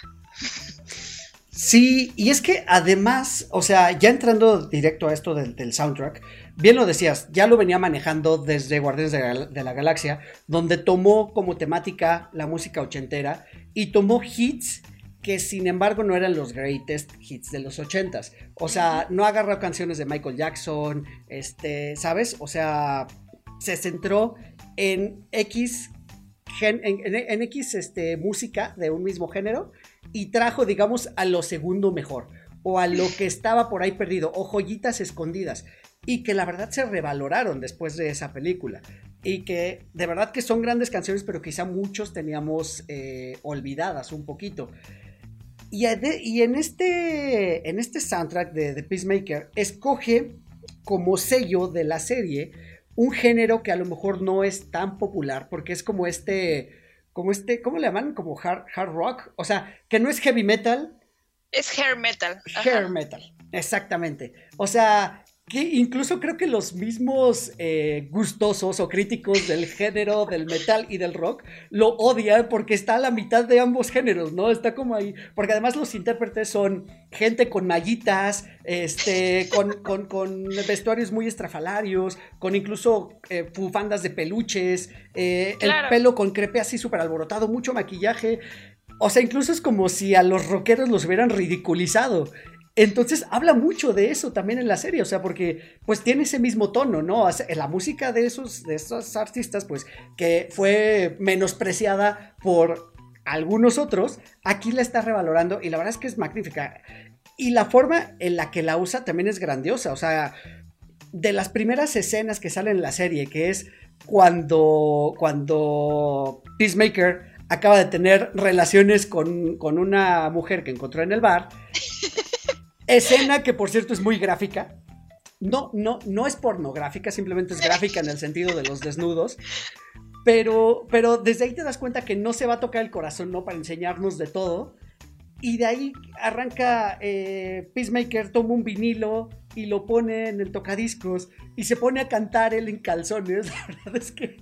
Sí, y es que además, o sea, ya entrando directo a esto del, soundtrack, bien lo decías, ya lo venía manejando desde Guardianes de la Galaxia, donde tomó como temática la música ochentera y tomó hits que sin embargo no eran los greatest hits de los ochentas. O sea, no agarró canciones de Michael Jackson, este, ¿sabes? O sea, se centró en X, en, X este, música de un mismo género y trajo, digamos, a lo segundo mejor o a lo que estaba por ahí perdido o joyitas escondidas y que la verdad se revaloraron después de esa película y que de verdad que son grandes canciones pero quizá muchos teníamos eh, olvidadas un poquito. Y, en, este, en este soundtrack de, The Peacemaker escoge como sello de la serie un género que a lo mejor no es tan popular porque es como este, como este, ¿cómo le llaman? Como hard, hard rock, o sea, que no es heavy metal. Es hair metal. Hair metal, exactamente. O sea, que incluso creo que los mismos eh, gustosos o críticos del género del metal y del rock lo odian porque está a la mitad de ambos géneros, ¿no? Está como ahí, porque además los intérpretes son gente con mallitas, este, con, vestuarios muy estrafalarios, con incluso eh, bufandas de peluches, eh, el pelo con crepe así súper alborotado, mucho maquillaje. O sea, incluso es como si a los rockeros los hubieran ridiculizado. Entonces habla mucho de eso también en la serie, o sea, porque pues tiene ese mismo tono, ¿no? La música de esos, de artistas, pues que fue menospreciada por algunos otros, aquí la está revalorando y la verdad es que es magnífica. Y la forma en la que la usa también es grandiosa, o sea, de las primeras escenas que salen en la serie, que es cuando, cuando Peacemaker acaba de tener relaciones con, con una mujer que encontró en el bar. Escena que por cierto es muy gráfica. No, no, no es pornográfica, simplemente es gráfica en el sentido de los desnudos. Pero, pero desde ahí te das cuenta que no se va a tocar el corazón, ¿no? Para enseñarnos de todo. Y de ahí arranca eh, Peacemaker, toma un vinilo y lo pone en el tocadiscos y se pone a cantar él en calzones. La verdad es que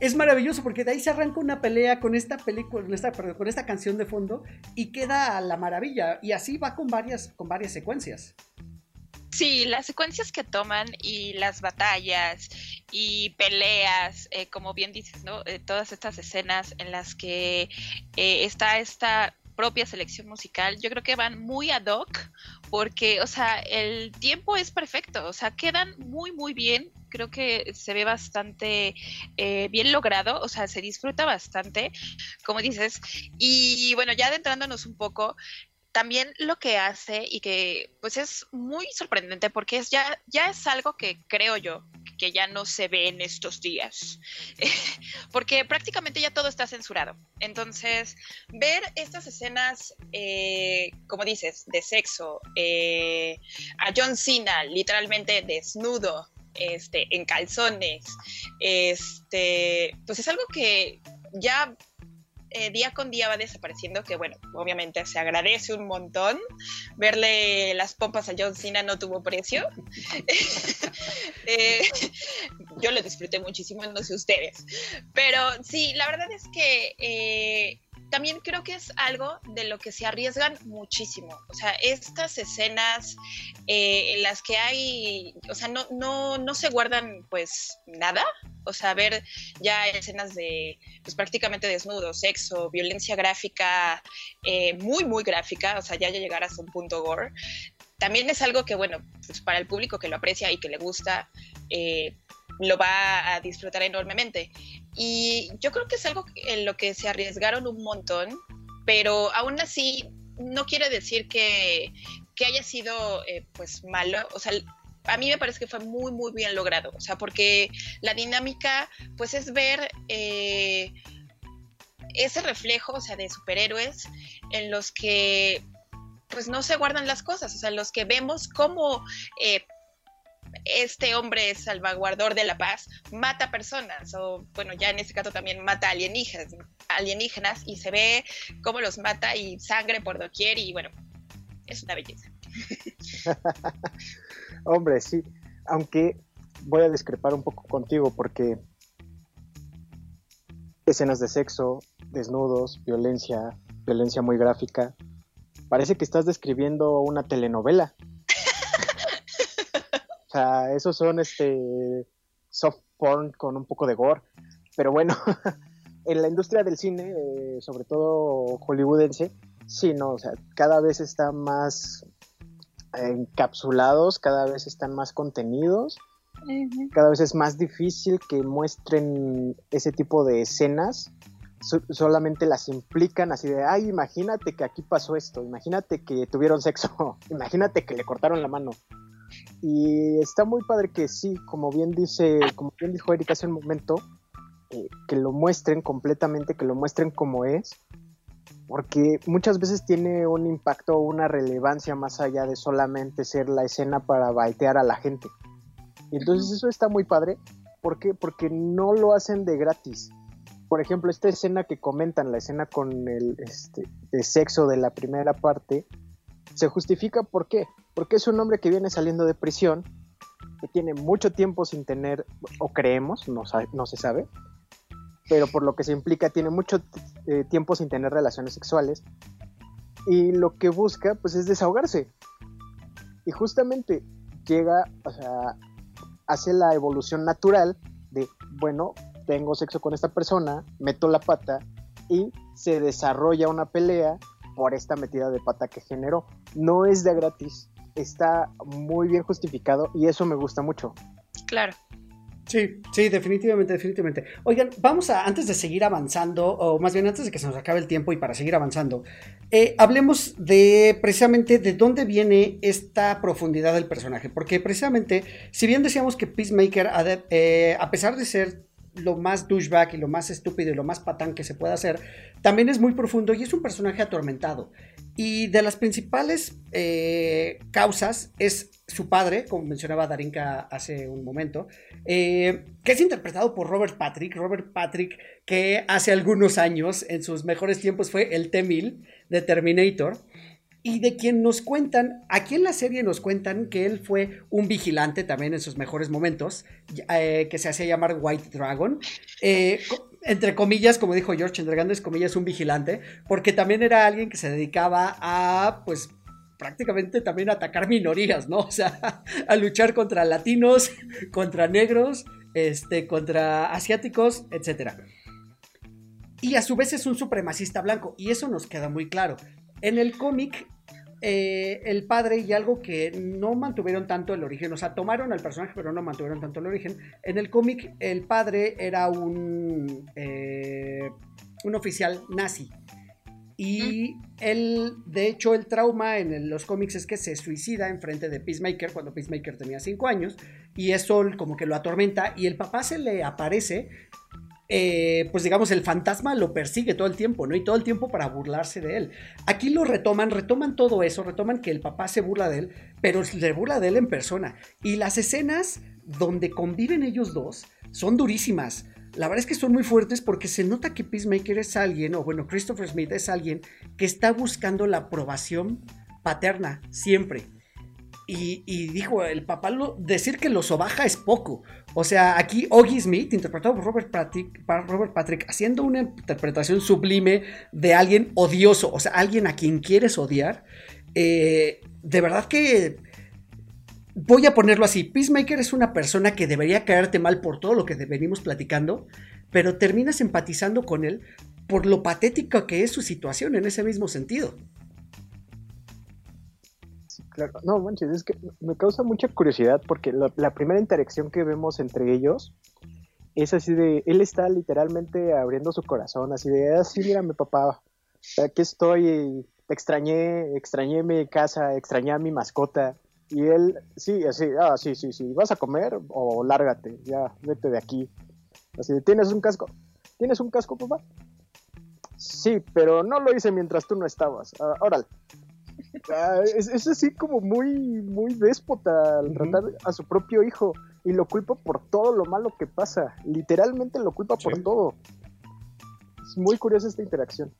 es maravilloso porque de ahí se arranca una pelea con esta película, con esta, con esta canción de fondo y queda a la maravilla. Y así va con varias, con varias secuencias. Sí, las secuencias que toman y las batallas y peleas, eh, como bien dices, ¿no? Eh, todas estas escenas en las que está esta propia selección musical, yo creo que van muy ad hoc porque, o sea, el tiempo es perfecto, o sea, quedan muy, muy bien. Creo que se ve bastante eh, bien logrado, o sea, se disfruta bastante, como dices. Y bueno, ya adentrándonos un poco, también lo que hace y que pues es muy sorprendente porque es ya, ya es algo que creo yo que ya no se ve en estos días, porque prácticamente ya todo está censurado. Entonces, ver estas escenas, eh, como dices, de sexo, eh, a John Cena literalmente desnudo, este, en calzones, este, pues es algo que ya eh, día con día va desapareciendo, que bueno, obviamente se agradece un montón. Verle las pompas a John Cena no tuvo precio. Eh, yo lo disfruté muchísimo, no sé ustedes. Pero sí, la verdad es que eh, también creo que es algo de lo que se arriesgan muchísimo. O sea, estas escenas eh, en las que hay, o sea, no, no, no se guardan pues nada. O sea, ver ya escenas de pues prácticamente desnudo, sexo, violencia gráfica, eh, muy, muy gráfica, o sea, ya, llegar hasta un punto gore. También es algo que, bueno, pues para el público que lo aprecia y que le gusta, eh, lo va a disfrutar enormemente. Y yo creo que es algo en lo que se arriesgaron un montón pero aún así no quiere decir que, que haya sido eh, pues malo, o sea, a mí me parece que fue muy, muy bien logrado, o sea, porque la dinámica pues es ver eh, ese reflejo, o sea, de superhéroes en los que pues no se guardan las cosas, o sea, los que vemos cómo eh, este hombre salvaguardor de la paz mata personas, o bueno, ya en este caso también mata alienígenas, alienígenas y se ve cómo los mata y sangre por doquier y bueno, es una belleza. Hombre, sí, aunque voy a discrepar un poco contigo porque escenas de sexo, desnudos, violencia, violencia muy gráfica, parece que estás describiendo una telenovela. O sea, esos son este soft porn con un poco de gore. Pero bueno, en la industria del cine, eh, sobre todo hollywoodense, sí, no, o sea, cada vez está más encapsulados, cada vez están más contenidos, cada vez es más difícil que muestren ese tipo de escenas, solamente las implican así de, ay, imagínate que aquí pasó esto, imagínate que tuvieron sexo, imagínate que le cortaron la mano. Y está muy padre que sí, como bien dice, como bien dijo Erika hace un momento, eh, que lo muestren completamente, que lo muestren como es, porque muchas veces tiene un impacto o una relevancia más allá de solamente ser la escena para baitear a la gente. Y entonces eso está muy padre. ¿Por qué? Porque no lo hacen de gratis. Por ejemplo, esta escena que comentan, la escena con el este, de sexo de la primera parte, se justifica ¿por qué? Porque es un hombre que viene saliendo de prisión, que tiene mucho tiempo sin tener, o creemos, no, se sabe, pero por lo que se implica tiene mucho eh, tiempo sin tener relaciones sexuales y lo que busca pues es desahogarse. Y justamente llega, o sea, hace la evolución natural de, bueno, tengo sexo con esta persona, meto la pata y se desarrolla una pelea por esta metida de pata que generó. No es de gratis, está muy bien justificado y eso me gusta mucho. Claro. Sí, sí, definitivamente, definitivamente. Oigan, vamos a, antes de seguir avanzando, o más bien antes de que se nos acabe el tiempo y para seguir avanzando, eh, hablemos de precisamente de dónde viene esta profundidad del personaje, porque precisamente, si bien decíamos que Peacemaker, eh, a pesar de ser lo más douchebag y lo más estúpido y lo más patán que se pueda hacer, también es muy profundo y es un personaje atormentado. Y de las principales eh, causas es su padre, como mencionaba Darinka hace un momento, eh, que es interpretado por Robert Patrick. Robert Patrick, que hace algunos años, en sus mejores tiempos, fue el T-1000 de Terminator y de quien nos cuentan, aquí en la serie nos cuentan que él fue un vigilante también en sus mejores momentos, eh, que se hacía llamar White Dragon, eh, entre comillas, como dijo George, entre grandes comillas, un vigilante, porque también era alguien que se dedicaba a, pues, prácticamente también atacar minorías, ¿no? O sea, a luchar contra latinos, contra negros, este, contra asiáticos, etc. Y a su vez es un supremacista blanco, y eso nos queda muy claro. En el cómic, eh, el padre y algo que no mantuvieron tanto el origen, o sea, tomaron al personaje pero no mantuvieron tanto el origen. En el cómic, el padre era un, eh, un oficial nazi. Y él, de hecho, el trauma en los cómics es que se suicida en frente de Peacemaker cuando Peacemaker tenía 5 años. Y eso como que lo atormenta. Y el papá se le aparece eh, pues digamos, el fantasma lo persigue todo el tiempo, ¿no? Y todo el tiempo para burlarse de él. Aquí lo retoman, retoman todo eso, retoman que el papá se burla de él, pero se burla de él en persona. Y las escenas donde conviven ellos dos son durísimas. La verdad es que son muy fuertes porque se nota que Peacemaker es alguien, o bueno, Christopher Smith es alguien que está buscando la aprobación paterna siempre. Y, dijo el papá, decir que lo sobaja es poco. O sea, aquí Oggy Smith, interpretado por Robert Patrick, Robert Patrick, haciendo una interpretación sublime de alguien odioso, o sea, alguien a quien quieres odiar. Eh, de verdad que voy a ponerlo así. Peacemaker es una persona que debería caerte mal por todo lo que venimos platicando, pero terminas empatizando con él por lo patética que es su situación en ese mismo sentido. Claro, no manches, es que me causa mucha curiosidad porque la, primera interacción que vemos entre ellos es así de, él está literalmente abriendo su corazón, así de, así, ah, mírame papá, aquí estoy, extrañé, extrañé mi casa, extrañé a mi mascota. Y él, sí, así, ah, sí, sí, sí, ¿vas a comer o lárgate? Ya, vete de aquí. Así, ¿tienes un casco? ¿Tienes un casco, papá? Sí, pero no lo hice mientras tú no estabas. Ah, órale. Ah, es, es así como muy, muy déspota al tratar a su propio hijo y lo culpa por todo lo malo que pasa. Literalmente lo culpa por todo. Es muy curiosa esta interacción.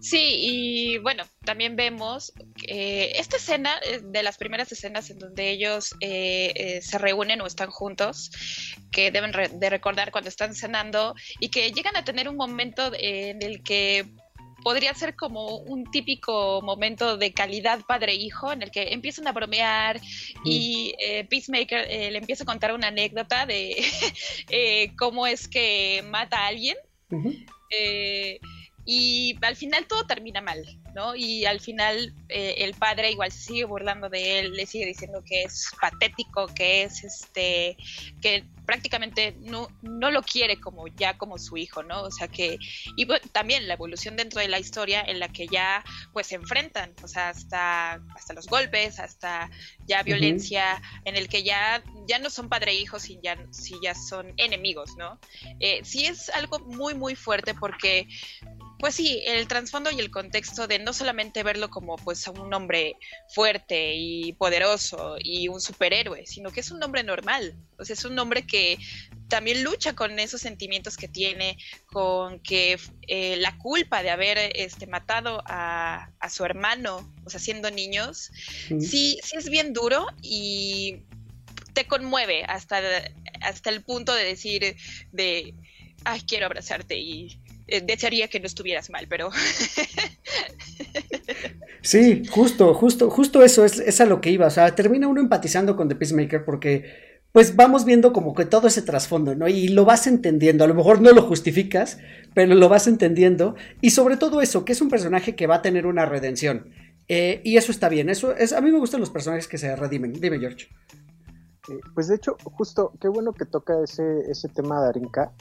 Sí, y bueno, también vemos que esta escena es de las primeras escenas en donde ellos eh, eh, se reúnen o están juntos, que deben re- de recordar cuando están cenando y que llegan a tener un momento en el que podría ser como un típico momento de calidad padre-hijo en el que empiezan a bromear y eh, Peacemaker eh, le empieza a contar una anécdota de eh, cómo es que mata a alguien y al final todo termina mal, ¿no? Y al final eh, el padre igual se sigue burlando de él, le sigue diciendo que es patético, que es este, que prácticamente no, no lo quiere como ya como su hijo, ¿no? O sea que, y bueno, también la evolución dentro de la historia en la que ya pues se enfrentan, o sea, hasta, hasta los golpes, hasta ya violencia, en el que ya, ya no son padre e hijo, si ya, si ya son enemigos, ¿no? Eh, sí es algo muy, muy fuerte porque pues sí, el trasfondo y el contexto de no solamente verlo como pues a un hombre fuerte y poderoso y un superhéroe, sino que es un hombre normal, o sea, es un hombre que también lucha con esos sentimientos que tiene, con que eh, la culpa de haber este, matado a, a, su hermano, o sea, siendo niños, Ujú. sí, sí es bien duro y te conmueve hasta, hasta el punto de decir de, ay, quiero abrazarte y eh, desearía que no estuvieras mal, pero Sí, justo, justo, justo eso es, es a lo que iba. O sea, termina uno empatizando con The Peacemaker porque, pues vamos viendo como que todo ese trasfondo, ¿no? Y lo vas entendiendo. A lo mejor no lo justificas, pero lo vas entendiendo. Y sobre todo eso, que es un personaje que va a tener una redención. Eh, y eso está bien. Eso es, a mí me gustan los personajes que se redimen. Dime, George. Eh, pues de hecho, justo, qué bueno que toca ese, ese tema de Arinka,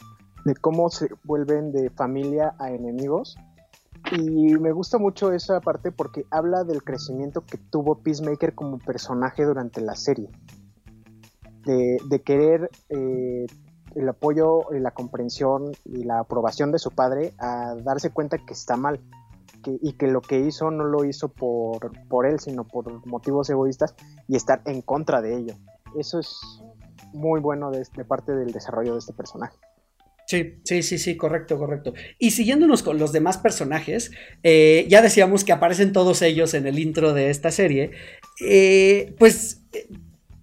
de cómo se vuelven de familia a enemigos. Y me gusta mucho esa parte porque habla del crecimiento que tuvo Peacemaker como personaje durante la serie. De, de querer eh, el apoyo, y la comprensión y la aprobación de su padre a darse cuenta que está mal. Que, y que lo que hizo no lo hizo por, por él, sino por motivos egoístas y estar en contra de ello. Eso es muy bueno de, de parte del desarrollo de este personaje. Sí, sí, sí, sí, correcto, correcto. Y siguiéndonos con los demás personajes, eh, ya decíamos que aparecen todos ellos en el intro de esta serie. Eh, pues eh,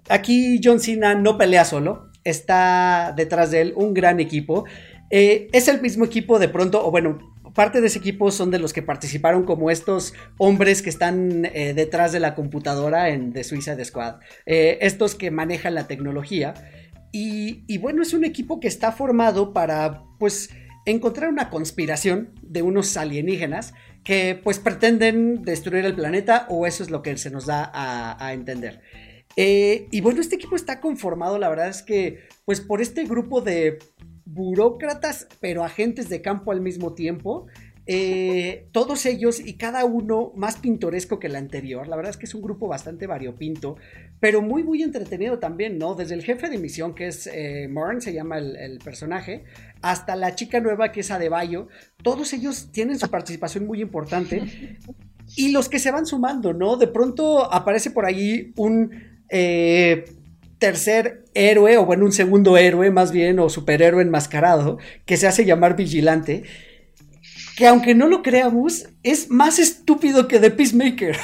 aquí John Cena no pelea solo, está detrás de él un gran equipo. Es el mismo equipo de pronto, o bueno, parte de ese equipo son de los que participaron como estos hombres que están detrás de la computadora en The Suicide Squad. Estos que manejan la tecnología. Y, bueno, es un equipo que está formado para, pues, encontrar una conspiración de unos alienígenas que, pues, pretenden destruir el planeta o eso es lo que se nos da a, a entender. Eh, y bueno, este equipo está conformado, la verdad es que, pues, por este grupo de burócratas, pero agentes de campo al mismo tiempo. Eh, todos ellos y cada uno más pintoresco que el anterior. La verdad es que es un grupo bastante variopinto, pero muy, muy entretenido también, ¿no? Desde el jefe de misión, que es eh, Morn, se llama el, el, personaje, hasta la chica nueva, que es Adebayo. Todos ellos tienen su participación muy importante. Y los que se van sumando, ¿no? De pronto aparece por ahí un. Eh, tercer héroe, o bueno, un segundo héroe más bien, o superhéroe enmascarado, que se hace llamar Vigilante, que aunque no lo creamos, es más estúpido que The Peacemaker.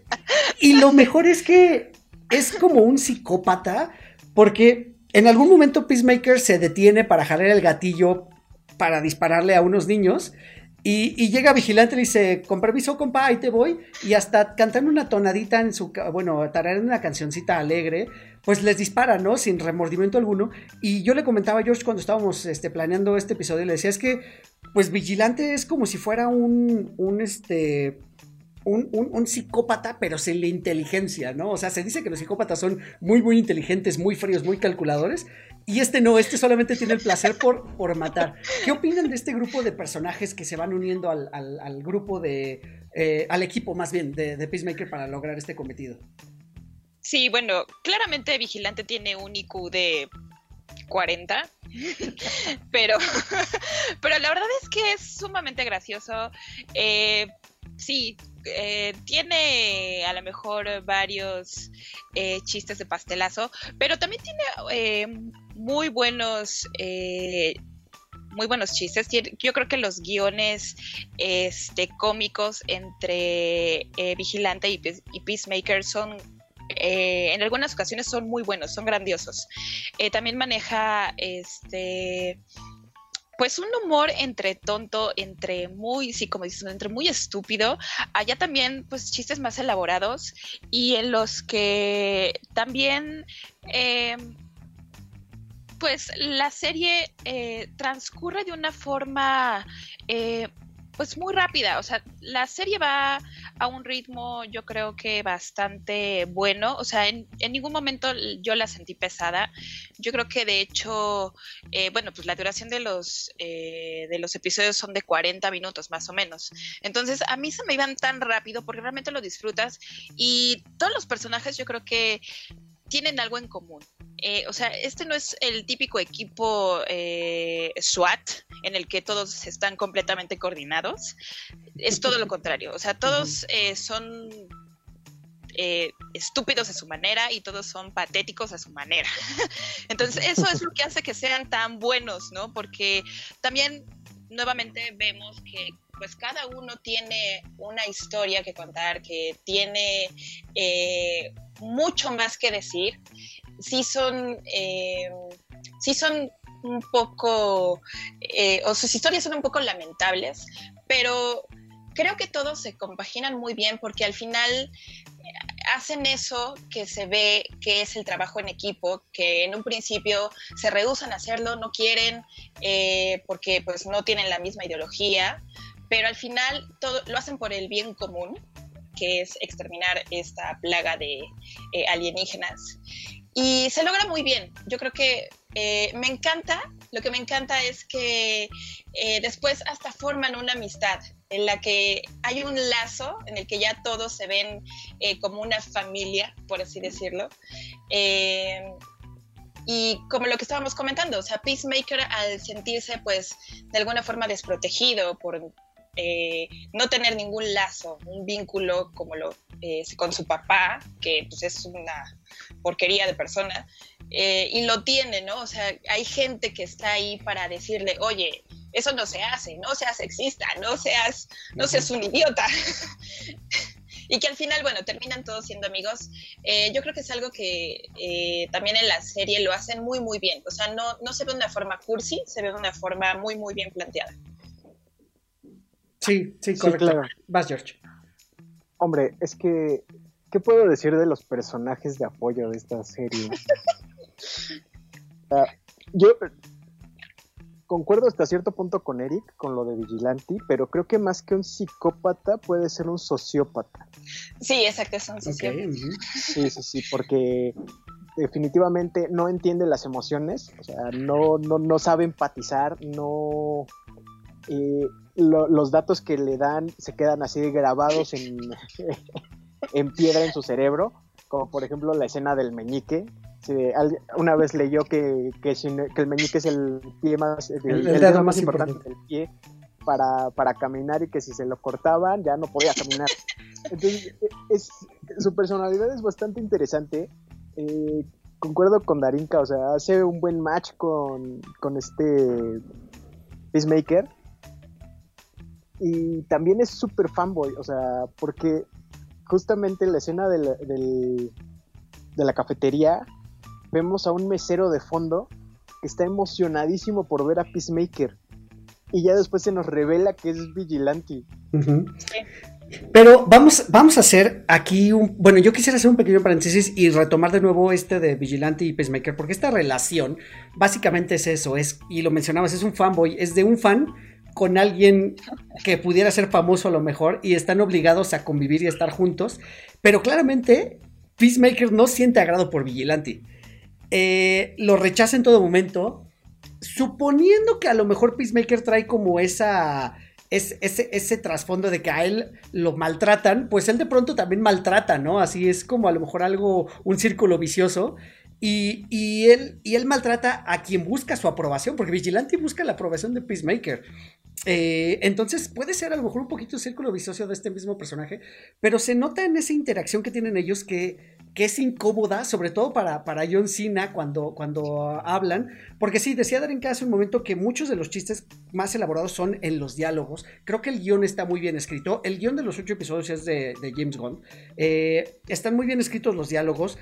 y lo mejor es que es como un psicópata, porque en algún momento Peacemaker se detiene para jalar el gatillo para dispararle a unos niños. Y, y, llega Vigilante y le dice, con permiso, compa, ahí te voy. Y hasta cantando una tonadita en su, bueno, tarareando una cancioncita alegre, pues les dispara, ¿no? Sin remordimiento alguno. Y yo le comentaba a George cuando estábamos este, planeando este episodio, le decía, es que, pues Vigilante es como si fuera un, un este... Un, un, psicópata, pero sin la inteligencia, ¿no? O sea, se dice que los psicópatas son muy, muy inteligentes, muy fríos, muy calculadores. Y este no, este solamente tiene el placer por, por matar. ¿Qué opinan de este grupo de personajes que se van uniendo al, al, grupo de. Eh, al equipo más bien de, de Peacemaker para lograr este cometido? Sí, bueno, claramente Vigilante tiene un IQ de 40, pero, pero la verdad es que es sumamente gracioso. Eh, sí, eh, tiene a lo mejor varios eh, chistes de pastelazo, pero también tiene eh, muy buenos muy buenos chistes. Yo creo que los guiones este, cómicos entre Vigilante y, y, Peacemaker son, en algunas ocasiones son muy buenos, son grandiosos. también maneja este pues un humor entre tonto, entre muy, sí, como dices, entre muy estúpido. Allá también, pues chistes más elaborados y en los que también, eh, pues la serie eh, transcurre de una forma eh, pues muy rápida, o sea, la serie va a un ritmo yo creo que bastante bueno, o sea, en, ningún momento yo la sentí pesada, yo creo que de hecho, eh, bueno, pues la duración de los, eh, de los episodios son de 40 minutos más o menos, entonces a mí se me iban tan rápido porque realmente lo disfrutas. Y todos los personajes yo creo que tienen algo en común. Eh, o sea, este no es el típico equipo eh, SWAT en el que todos están completamente coordinados. Es todo lo contrario. O sea, todos eh, son estúpidos a su manera y todos son patéticos a su manera. Entonces, eso es lo que hace que sean tan buenos, ¿no? Porque también nuevamente vemos que pues cada uno tiene una historia que contar, que tiene mucho más que decir. Sí son, eh, sí son un poco, eh, o sus historias son un poco lamentables, pero creo que todos se compaginan muy bien porque al final eh, hacen eso que se ve que es el trabajo en equipo, que en un principio se rehusan a hacerlo, no quieren porque pues no tienen la misma ideología, pero al final todo lo hacen por el bien común, que es exterminar esta plaga de alienígenas. Y se logra muy bien. Yo creo que eh, me encanta, lo que me encanta es que eh, después hasta forman una amistad en la que hay un lazo en el que ya todos se ven eh, como una familia, por así decirlo. y como lo que estábamos comentando, o sea, Peacemaker al sentirse pues de alguna forma desprotegido por no tener ningún lazo, un vínculo como lo con su papá, que pues es una porquería de persona, eh, y lo tiene, ¿no? O sea, hay gente que está ahí para decirle, oye, eso no se hace, no seas sexista, no seas, no seas un idiota. y que al final, bueno, terminan todos siendo amigos. Eh, yo creo que es algo que eh, también en la serie lo hacen muy, muy bien. O sea, no, no se ve de una forma cursi, se ve de una forma muy, muy bien planteada. Sí, sí, correcto. claro. Vas, George. Hombre, es que ¿Qué puedo decir de los personajes de apoyo de esta serie? Yo concuerdo hasta cierto punto con Eric, con lo de Vigilante, pero creo que más que un psicópata puede ser un sociópata. Sí, exacto, es un sociópata. Sí, sí, sí, porque definitivamente no entiende las emociones, o sea, no, no, no sabe empatizar, no... Eh, los datos que le dan se quedan así grabados en, en piedra en su cerebro, como por ejemplo la escena del meñique. una vez leyó que, que, el meñique es el pie más, el, dedo más importante del pie para, para, caminar y que si se lo cortaban ya no podía caminar. Entonces, es, su personalidad es bastante interesante. Eh, concuerdo con Darinka, o sea, hace un buen match con, con este Peacemaker. Y también es súper fanboy, o sea, porque justamente en la escena de la, cafetería vemos a un mesero de fondo que está emocionadísimo por ver a Peacemaker. Y ya después se nos revela que es vigilante. Pero vamos, vamos a hacer aquí un. Bueno, yo quisiera hacer un pequeño paréntesis y retomar de nuevo este de Vigilante y Peacemaker, porque esta relación básicamente es eso, es, y lo mencionabas, es un fanboy, es de un fan con alguien que pudiera ser famoso a lo mejor y están obligados a convivir y estar juntos. Pero claramente, Peacemaker no siente agrado por Vigilante. eh, lo rechaza en todo momento, suponiendo que a lo mejor Peacemaker trae como esa... ese, trasfondo de que a él lo maltratan, pues él de pronto también maltrata, ¿no? Así es como a lo mejor algo, un círculo vicioso. Y él maltrata a quien busca su aprobación, porque Vigilante busca la aprobación de Peacemaker. Eh, entonces puede ser a lo mejor un poquito el círculo vicioso de este mismo personaje, pero se nota en esa interacción que tienen ellos que, que es incómoda, sobre todo para, para John Cena cuando, cuando hablan, porque sí, decía Darren hace un momento que muchos de los chistes más elaborados son en los diálogos, creo que el guion está muy bien escrito, el guion de los ocho episodios es de, James Gunn, eh, están muy bien escritos los diálogos,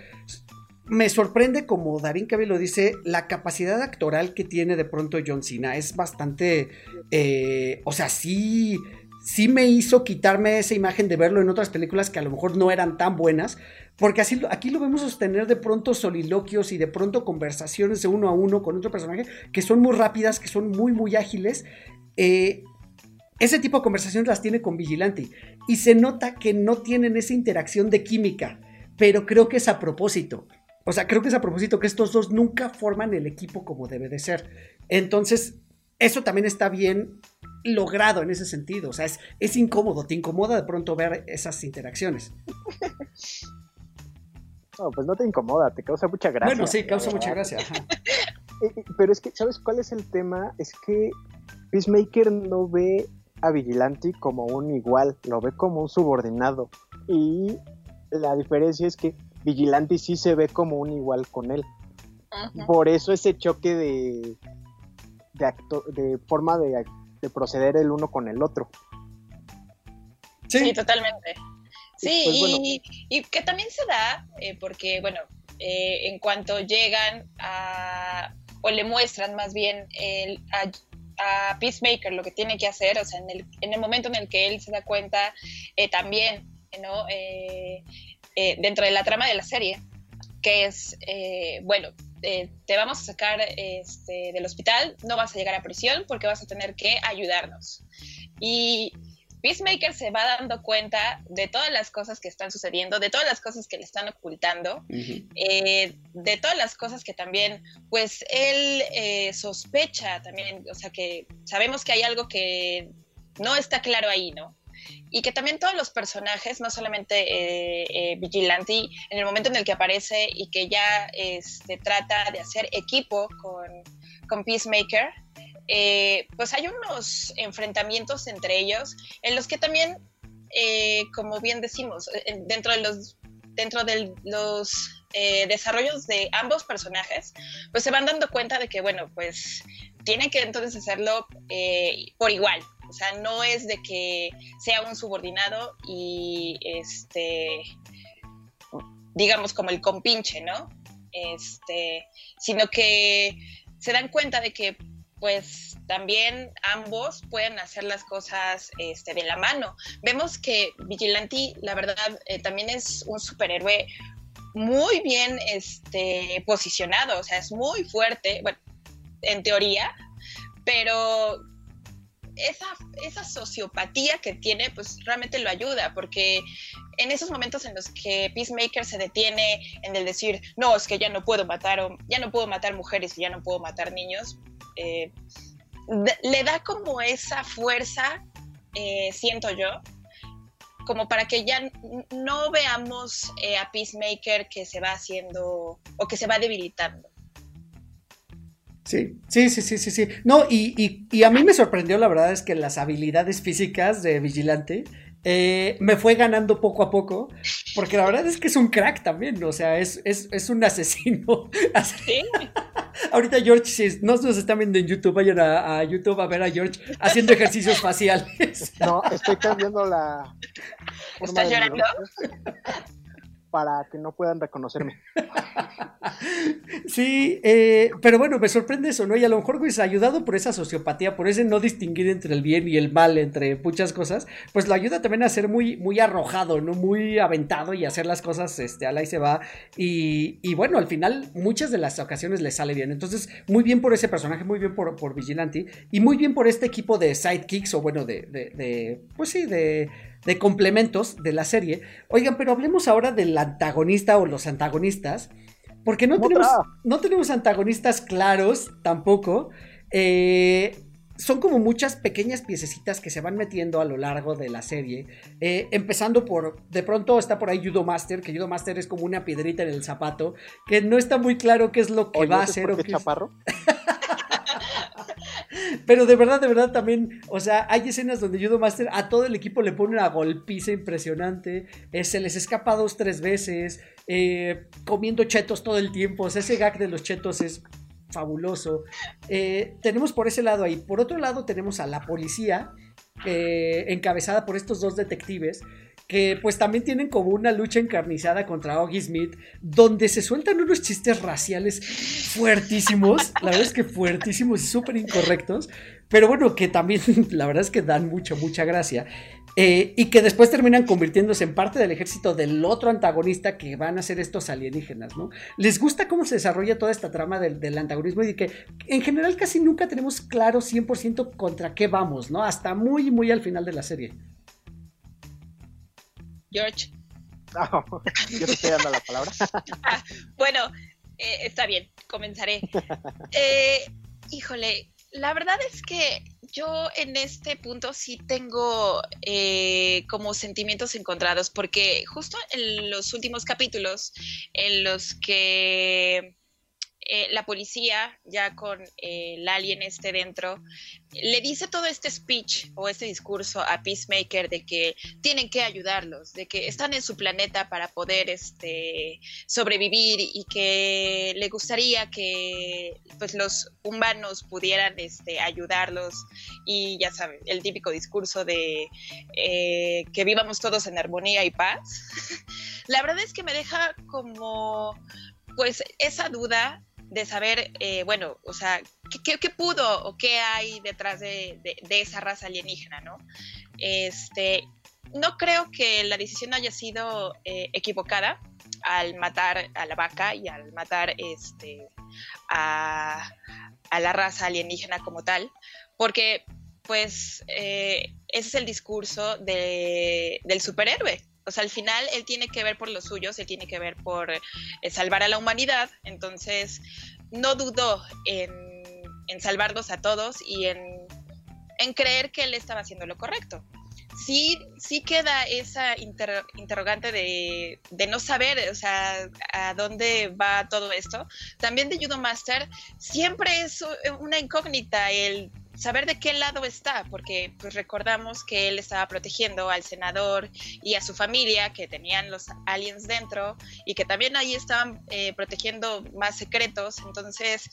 me sorprende, como Darín Cabe lo dice, la capacidad actoral que tiene de pronto John Cena. Es bastante. Eh, o sea, sí. Sí me hizo quitarme esa imagen de verlo en otras películas que a lo mejor no eran tan buenas. Porque así aquí lo vemos sostener de pronto soliloquios y de pronto conversaciones de uno a uno con otro personaje que son muy rápidas, que son muy, muy ágiles. Eh, ese tipo de conversaciones las tiene con Vigilante. Y se nota que no tienen esa interacción de química. Pero creo que es a propósito. O sea, creo que es a propósito que estos dos nunca forman el equipo como debe de ser. Entonces, eso también está bien logrado en ese sentido. O sea, es, es incómodo, te incomoda de pronto ver esas interacciones. No, pues no te incomoda, te causa mucha gracia. Bueno, sí, causa mucha gracia. Eh, eh, pero es que, ¿sabes cuál es el tema? Es que Peacemaker no ve a Vigilante como un igual, lo ve como un subordinado. Y la diferencia es que Vigilante sí se ve como un igual con él. Por eso ese choque de, de, de forma de, proceder el uno con el otro. Sí, totalmente. Sí, pues, y, que también se da, eh, porque, bueno, eh, en cuanto llegan a, o le muestran más bien el, a, Peacemaker lo que tiene que hacer, o sea, en el, en el momento en el que él se da cuenta eh, también, ¿no? Eh, dentro de la trama de la serie, que es, eh, bueno, eh, te vamos a sacar este, del hospital, no vas a llegar a prisión porque vas a tener que ayudarnos. Y Peacemaker se va dando cuenta de todas las cosas que están sucediendo, de todas las cosas que le están ocultando, de todas las cosas que también, pues él sospecha también, o sea que sabemos que hay algo que no está claro ahí, ¿no? Y que también todos los personajes, no solamente eh, eh, Vigilante, en el momento en el que aparece y que ya este, trata de hacer equipo con, con Peacemaker, eh, pues hay unos enfrentamientos entre ellos en los que también, como bien decimos, dentro de los, dentro de los desarrollos de ambos personajes, pues se van dando cuenta de que, bueno, pues tienen que entonces hacerlo por igual, o sea, no es de que sea un subordinado y este digamos como el compinche, ¿no? Este, sino que se dan cuenta de que pues también ambos pueden hacer las cosas este, de la mano. Vemos que Vigilante, la verdad, eh, también es un superhéroe muy bien este, posicionado, o sea, es muy fuerte, bueno, en teoría, pero esa, esa sociopatía que tiene, pues realmente lo ayuda, porque en esos momentos en los que Peacemaker se detiene en el decir, no, es que ya no puedo matar, ya no puedo matar mujeres y ya no puedo matar niños, eh, le da como esa fuerza, eh, siento yo, como para que ya no veamos eh, a Peacemaker que se va haciendo o que se va debilitando. Sí, sí, sí, sí, sí, sí. No, y, y, a mí me sorprendió, la verdad, es que las habilidades físicas de Vigilante eh, me fue ganando poco a poco, porque la verdad es que es un crack también, o sea, es, es, un asesino. ¿Sí? Ahorita George, si no nos están viendo en YouTube, vayan a, YouTube a ver a George haciendo ejercicios faciales. No, estoy cambiando la... ¿Estás llorando? Para que no puedan reconocerme. Sí, eh, pero bueno, me sorprende eso, ¿no? Y a lo mejor, pues, ayudado por esa sociopatía, por ese no distinguir entre el bien y el mal, entre muchas cosas, pues lo ayuda también a ser muy, muy arrojado, ¿no? Muy aventado y hacer las cosas, este, al ahí se va. Y, y, bueno, al final, muchas de las ocasiones le sale bien. Entonces, muy bien por ese personaje, muy bien por, por Vigilante, y muy bien por este equipo de sidekicks, o bueno, de, pues sí, de de complementos de la serie. Oigan, pero hablemos ahora del antagonista o los antagonistas. Porque no tenemos, no tenemos antagonistas claros tampoco. Eh, son como muchas pequeñas piececitas que se van metiendo a lo largo de la serie. Eh, empezando por, de pronto está por ahí Judo Master, que Judo Master es como una piedrita en el zapato, que no está muy claro qué es lo que Oye, va a ¿ese es hacer. o qué es- chaparro? Pero de verdad, de verdad también, o sea, hay escenas donde Judo Master a todo el equipo le pone una golpiza impresionante, eh, se les escapa dos, tres veces, eh, comiendo chetos todo el tiempo, o sea, ese gag de los chetos es fabuloso. Eh, tenemos por ese lado ahí. Por otro lado tenemos a la policía, eh, encabezada por estos dos detectives, que pues también tienen como una lucha encarnizada contra Oggy Smith, donde se sueltan unos chistes raciales fuertísimos, la verdad es que fuertísimos y súper incorrectos, pero bueno, que también la verdad es que dan mucha, mucha gracia. Eh, y que después terminan convirtiéndose en parte del ejército del otro antagonista que van a ser estos alienígenas, ¿no? Les gusta cómo se desarrolla toda esta trama del, del antagonismo y de que en general casi nunca tenemos claro 100% contra qué vamos, ¿no? Hasta muy, muy al final de la serie. George. No, yo te estoy dando la palabra. Bueno, eh, está bien, comenzaré. Eh, híjole, la verdad es que yo en este punto sí tengo eh, como sentimientos encontrados, porque justo en los últimos capítulos en los que eh, la policía, ya con eh, el alien este dentro, le dice todo este speech o este discurso a Peacemaker de que tienen que ayudarlos, de que están en su planeta para poder este, sobrevivir y que le gustaría que pues, los humanos pudieran este, ayudarlos y ya saben, el típico discurso de eh, que vivamos todos en armonía y paz. La verdad es que me deja como pues esa duda de saber, eh, bueno, o sea, ¿qué, pudo o qué hay detrás de, de, de, esa raza alienígena, ¿no? Este, no creo que la decisión haya sido eh, equivocada al matar a la vaca y al matar este, a, a la raza alienígena como tal, porque pues eh, ese es el discurso de, del superhéroe, o sea, al final él tiene que ver por los suyos, él tiene que ver por eh, salvar a la humanidad, entonces no dudó en, en salvarlos a todos y en, en, creer que él estaba haciendo lo correcto. Sí, sí queda esa inter, interrogante de, de, no saber, o sea, a dónde va todo esto. También de Judo Master siempre es una incógnita el saber de qué lado está, porque pues recordamos que él estaba protegiendo al senador y a su familia que tenían los aliens dentro y que también ahí estaban eh, protegiendo más secretos, entonces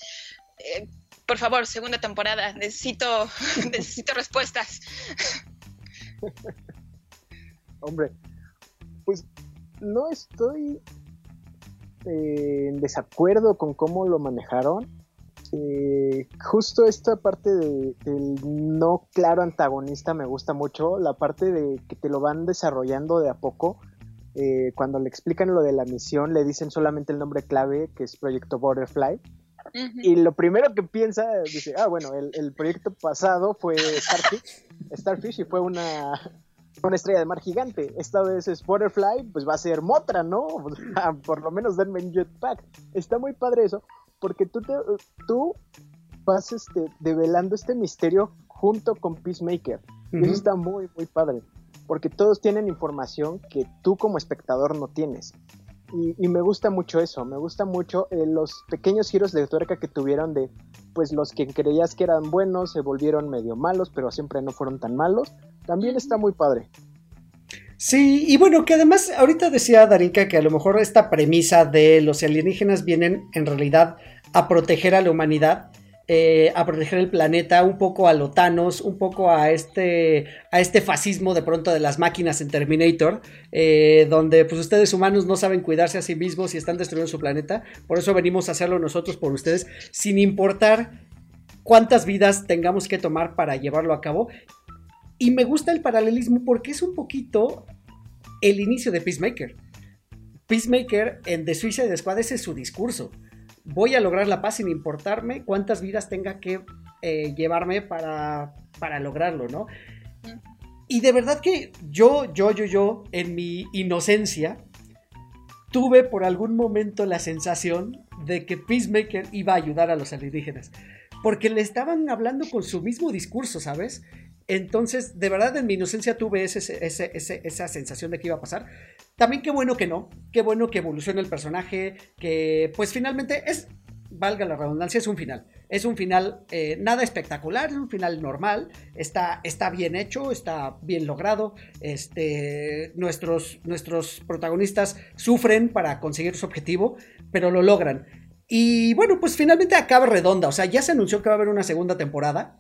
eh, por favor, segunda temporada, necesito, necesito respuestas. Hombre, pues no estoy eh, en desacuerdo con cómo lo manejaron eh, justo esta parte de, del no claro antagonista me gusta mucho, la parte de que te lo van desarrollando de a poco. Eh, cuando le explican lo de la misión, le dicen solamente el nombre clave, que es Proyecto Butterfly. Uh -huh. Y lo primero que piensa, dice, ah, bueno, el, el proyecto pasado fue Starfish, Starfish y fue una, una estrella de mar gigante. Esta vez es Butterfly, pues va a ser Motra, ¿no? Por lo menos denme un jetpack. Está muy padre eso porque tú, te, tú vas este, develando este misterio junto con Peacemaker. Uh -huh. Y eso está muy, muy padre. Porque todos tienen información que tú como espectador no tienes. Y, y me gusta mucho eso, me gusta mucho eh, los pequeños giros de tuerca que tuvieron de, pues los que creías que eran buenos se volvieron medio malos, pero siempre no fueron tan malos. También está muy padre. Sí, y bueno, que además ahorita decía Darinka que a lo mejor esta premisa de los alienígenas vienen en realidad a proteger a la humanidad, eh, a proteger el planeta, un poco a lotanos, un poco a este, a este fascismo de pronto de las máquinas en Terminator, eh, donde pues ustedes humanos no saben cuidarse a sí mismos y están destruyendo su planeta, por eso venimos a hacerlo nosotros por ustedes, sin importar cuántas vidas tengamos que tomar para llevarlo a cabo. Y me gusta el paralelismo porque es un poquito el inicio de Peacemaker. Peacemaker en The Suicide Squad ese es su discurso. Voy a lograr la paz sin importarme cuántas vidas tenga que eh, llevarme para, para lograrlo, ¿no? Y de verdad que yo, yo, yo, yo, en mi inocencia, tuve por algún momento la sensación de que Peacemaker iba a ayudar a los alienígenas. Porque le estaban hablando con su mismo discurso, ¿sabes? Entonces, de verdad, en mi inocencia tuve esa sensación de que iba a pasar. También qué bueno que no, qué bueno que evoluciona el personaje, que pues finalmente es, valga la redundancia, es un final. Es un final eh, nada espectacular, es un final normal, está, está bien hecho, está bien logrado. Este, nuestros, nuestros protagonistas sufren para conseguir su objetivo, pero lo logran. Y bueno, pues finalmente acaba redonda, o sea, ya se anunció que va a haber una segunda temporada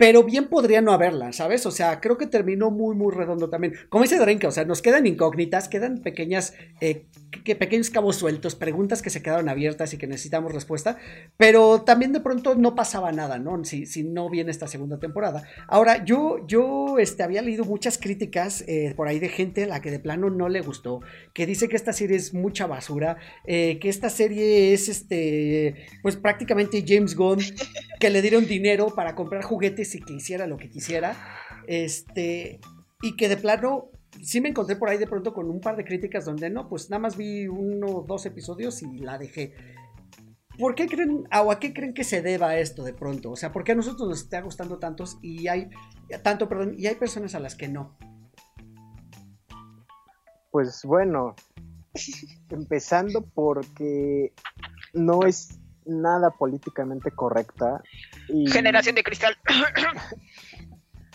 pero bien podría no haberla, ¿sabes? O sea, creo que terminó muy, muy redondo también. Como dice Drenke, o sea, nos quedan incógnitas, quedan pequeñas, eh, que, pequeños cabos sueltos, preguntas que se quedaron abiertas y que necesitamos respuesta, pero también de pronto no pasaba nada, ¿no? Si, si no viene esta segunda temporada. Ahora, yo, yo este, había leído muchas críticas eh, por ahí de gente a la que de plano no le gustó, que dice que esta serie es mucha basura, eh, que esta serie es, este, pues prácticamente James Gunn, que le dieron dinero para comprar juguetes y que hiciera lo que quisiera. Este, y que de plano sí me encontré por ahí de pronto con un par de críticas donde no, pues nada más vi uno o dos episodios y la dejé. ¿Por qué creen, o a qué creen que se deba esto de pronto? O sea, ¿por qué a nosotros nos está gustando tantos y hay, tanto, perdón, y hay personas a las que no? Pues bueno, empezando porque no es nada políticamente correcta. Y... Generación de cristal.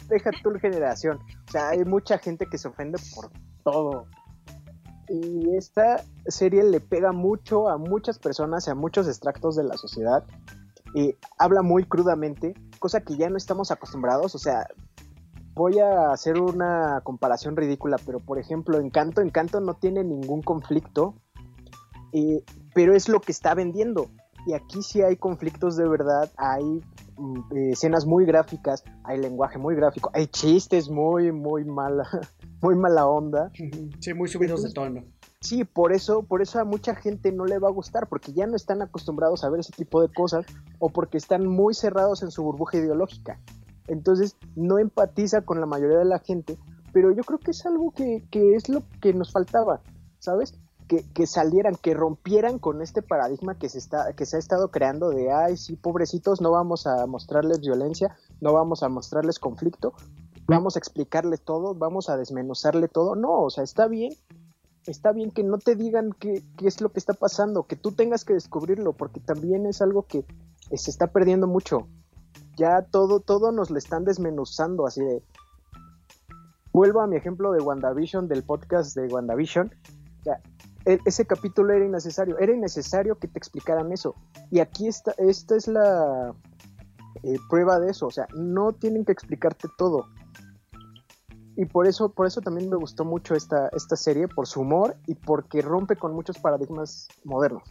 Deja tu generación. O sea, hay mucha gente que se ofende por todo. Y esta serie le pega mucho a muchas personas y a muchos extractos de la sociedad. Y habla muy crudamente, cosa que ya no estamos acostumbrados. O sea, voy a hacer una comparación ridícula, pero por ejemplo, Encanto, Encanto no tiene ningún conflicto, eh, pero es lo que está vendiendo. Y aquí sí hay conflictos de verdad, hay eh, escenas muy gráficas, hay lenguaje muy gráfico, hay chistes muy, muy mala, muy mala onda. Sí, muy subidos de tono. Sí, por eso, por eso a mucha gente no le va a gustar, porque ya no están acostumbrados a ver ese tipo de cosas, o porque están muy cerrados en su burbuja ideológica. Entonces no empatiza con la mayoría de la gente, pero yo creo que es algo que, que es lo que nos faltaba, ¿sabes? Que, salieran, que rompieran con este paradigma que se, está, que se ha estado creando de, ay, sí, pobrecitos, no vamos a mostrarles violencia, no vamos a mostrarles conflicto, vamos a explicarle todo, vamos a desmenuzarle todo. No, o sea, está bien, está bien que no te digan qué, es lo que está pasando, que tú tengas que descubrirlo, porque también es algo que se está perdiendo mucho. Ya todo, todo nos lo están desmenuzando, así de... Vuelvo a mi ejemplo de WandaVision, del podcast de WandaVision. Ya, ese capítulo era innecesario, era innecesario que te explicaran eso. Y aquí está, esta es la eh, prueba de eso, o sea, no tienen que explicarte todo. Y por eso, por eso también me gustó mucho esta, esta serie, por su humor y porque rompe con muchos paradigmas modernos.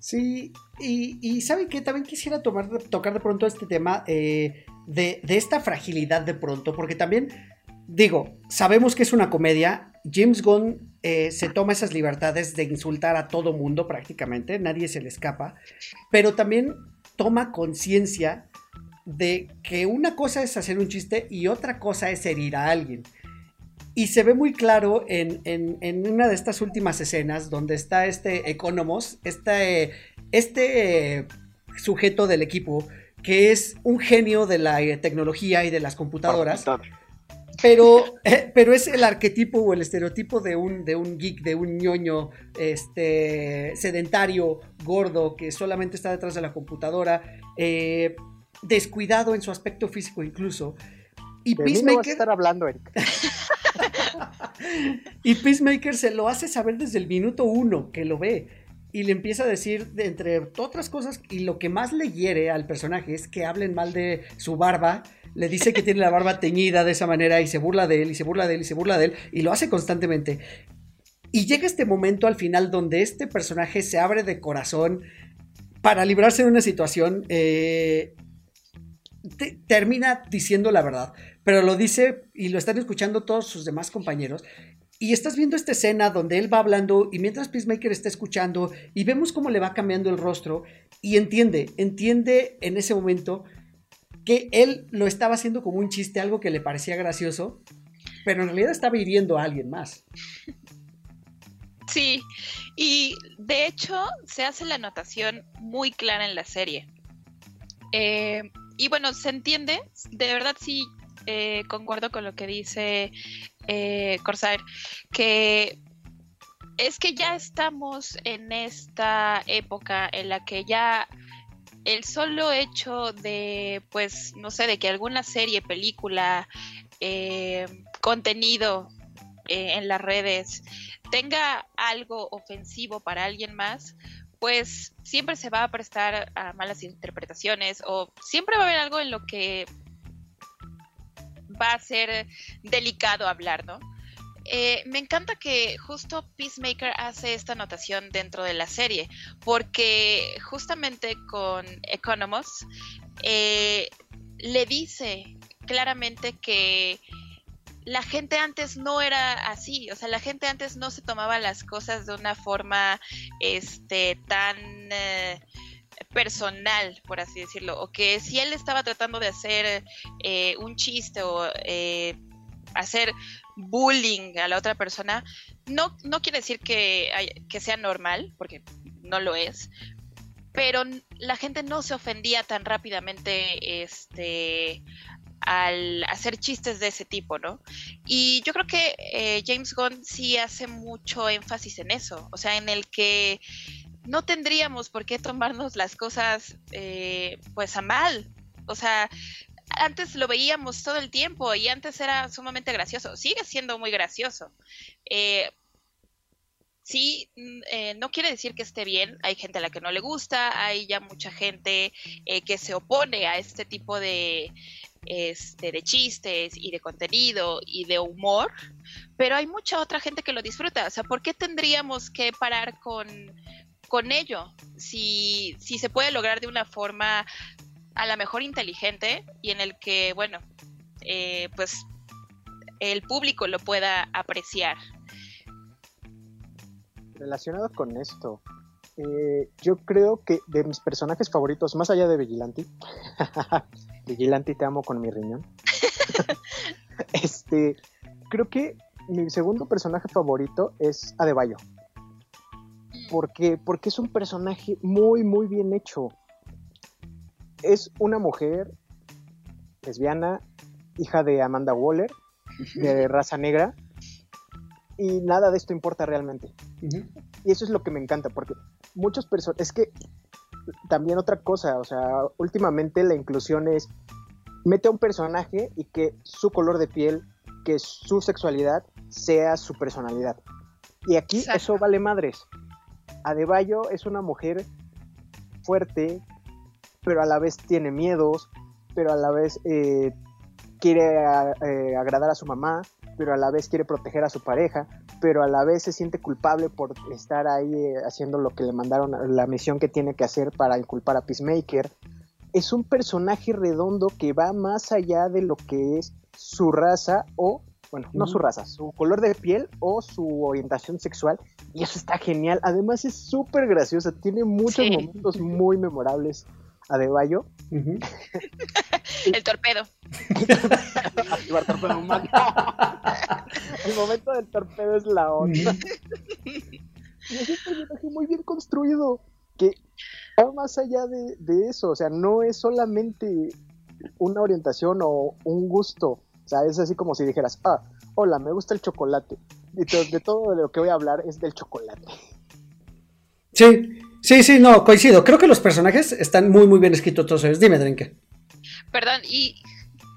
Sí, y, y ¿saben qué? También quisiera tomar, tocar de pronto este tema eh, de, de esta fragilidad de pronto, porque también digo, sabemos que es una comedia. James Gunn eh, se toma esas libertades de insultar a todo mundo prácticamente, nadie se le escapa, pero también toma conciencia de que una cosa es hacer un chiste y otra cosa es herir a alguien. Y se ve muy claro en, una de estas últimas escenas donde está este Economos, este, este sujeto del equipo que es un genio de la eh, tecnología y de las computadoras. Pero, pero es el arquetipo o el estereotipo de un, de un geek, de un ñoño este, sedentario, gordo, que solamente está detrás de la computadora, eh, descuidado en su aspecto físico incluso. Y Peacemaker. a estar hablando, Eric. y Peacemaker se lo hace saber desde el minuto uno que lo ve. Y le empieza a decir, entre otras cosas, y lo que más le hiere al personaje es que hablen mal de su barba le dice que tiene la barba teñida de esa manera y se burla de él y se burla de él y se burla de él y lo hace constantemente. Y llega este momento al final donde este personaje se abre de corazón para librarse de una situación. Eh, termina diciendo la verdad, pero lo dice y lo están escuchando todos sus demás compañeros. Y estás viendo esta escena donde él va hablando y mientras Peacemaker está escuchando y vemos cómo le va cambiando el rostro y entiende, entiende en ese momento que él lo estaba haciendo como un chiste, algo que le parecía gracioso, pero en realidad estaba hiriendo a alguien más. Sí, y de hecho se hace la anotación muy clara en la serie. Eh, y bueno, se entiende, de verdad sí eh, concuerdo con lo que dice eh, Corsair, que es que ya estamos en esta época en la que ya el solo hecho de, pues, no sé, de que alguna serie, película, eh, contenido eh, en las redes tenga algo ofensivo para alguien más, pues siempre se va a prestar a malas interpretaciones o siempre va a haber algo en lo que va a ser delicado hablar, ¿no? Eh, me encanta que justo Peacemaker hace esta anotación dentro de la serie, porque justamente con Economos eh, le dice claramente que la gente antes no era así, o sea, la gente antes no se tomaba las cosas de una forma este, tan eh, personal, por así decirlo, o que si él estaba tratando de hacer un chiste o hacer bullying a la otra persona, no, no quiere decir que, sea normal, porque no lo es, pero la gente no se ofendía tan rápidamente este, al hacer chistes de ese tipo, ¿no? Y yo creo que eh, James Gunn sí hace mucho énfasis en eso, o sea, en el que no tendríamos por qué tomarnos las cosas eh, pues a mal. O sea, antes lo veíamos todo el tiempo y antes era sumamente gracioso. Sigue siendo muy gracioso. Eh, sí, eh, no quiere decir que esté bien. Hay gente a la que no le gusta, hay ya mucha gente eh, que se opone a este tipo de, este, de chistes y de contenido y de humor, pero hay mucha otra gente que lo disfruta. O sea, ¿por qué tendríamos que parar con, con ello? Si, si se puede lograr de una forma a la mejor inteligente y en el que, bueno, eh, pues el público lo pueda apreciar. Relacionado con esto, eh, yo creo que de mis personajes favoritos, más allá de Vigilante, Vigilante te amo con mi riñón, este, creo que mi segundo personaje favorito es Adebayo. Mm. Porque, porque es un personaje muy, muy bien hecho es una mujer lesbiana, hija de Amanda Waller, de raza negra, y nada de esto importa realmente. Y eso es lo que me encanta, porque muchas personas, es que también otra cosa, o sea, últimamente la inclusión es, mete a un personaje y que su color de piel, que su sexualidad sea su personalidad. Y aquí eso vale madres. Adebayo es una mujer fuerte, pero a la vez tiene miedos, pero a la vez eh, quiere eh, agradar a su mamá, pero a la vez quiere proteger a su pareja, pero a la vez se siente culpable por estar ahí eh, haciendo lo que le mandaron, la misión que tiene que hacer para inculpar a Peacemaker. Es un personaje redondo que va más allá de lo que es su raza o, bueno, no su raza, su color de piel o su orientación sexual. Y eso está genial. Además es súper graciosa, tiene muchos momentos muy memorables Adebayo. el torpedo. el momento del torpedo es la onda. y es un personaje muy bien construido que va más allá de, eso. O sea, no es solamente una orientación o un gusto. O sea, es así como si dijeras, ah, hola, me gusta el chocolate. Y de todo lo que voy a hablar es del chocolate. Sí, Sí, sí, no, coincido. Creo que los personajes están muy, muy bien escritos todos ellos. Dime, Drenke. Perdón, y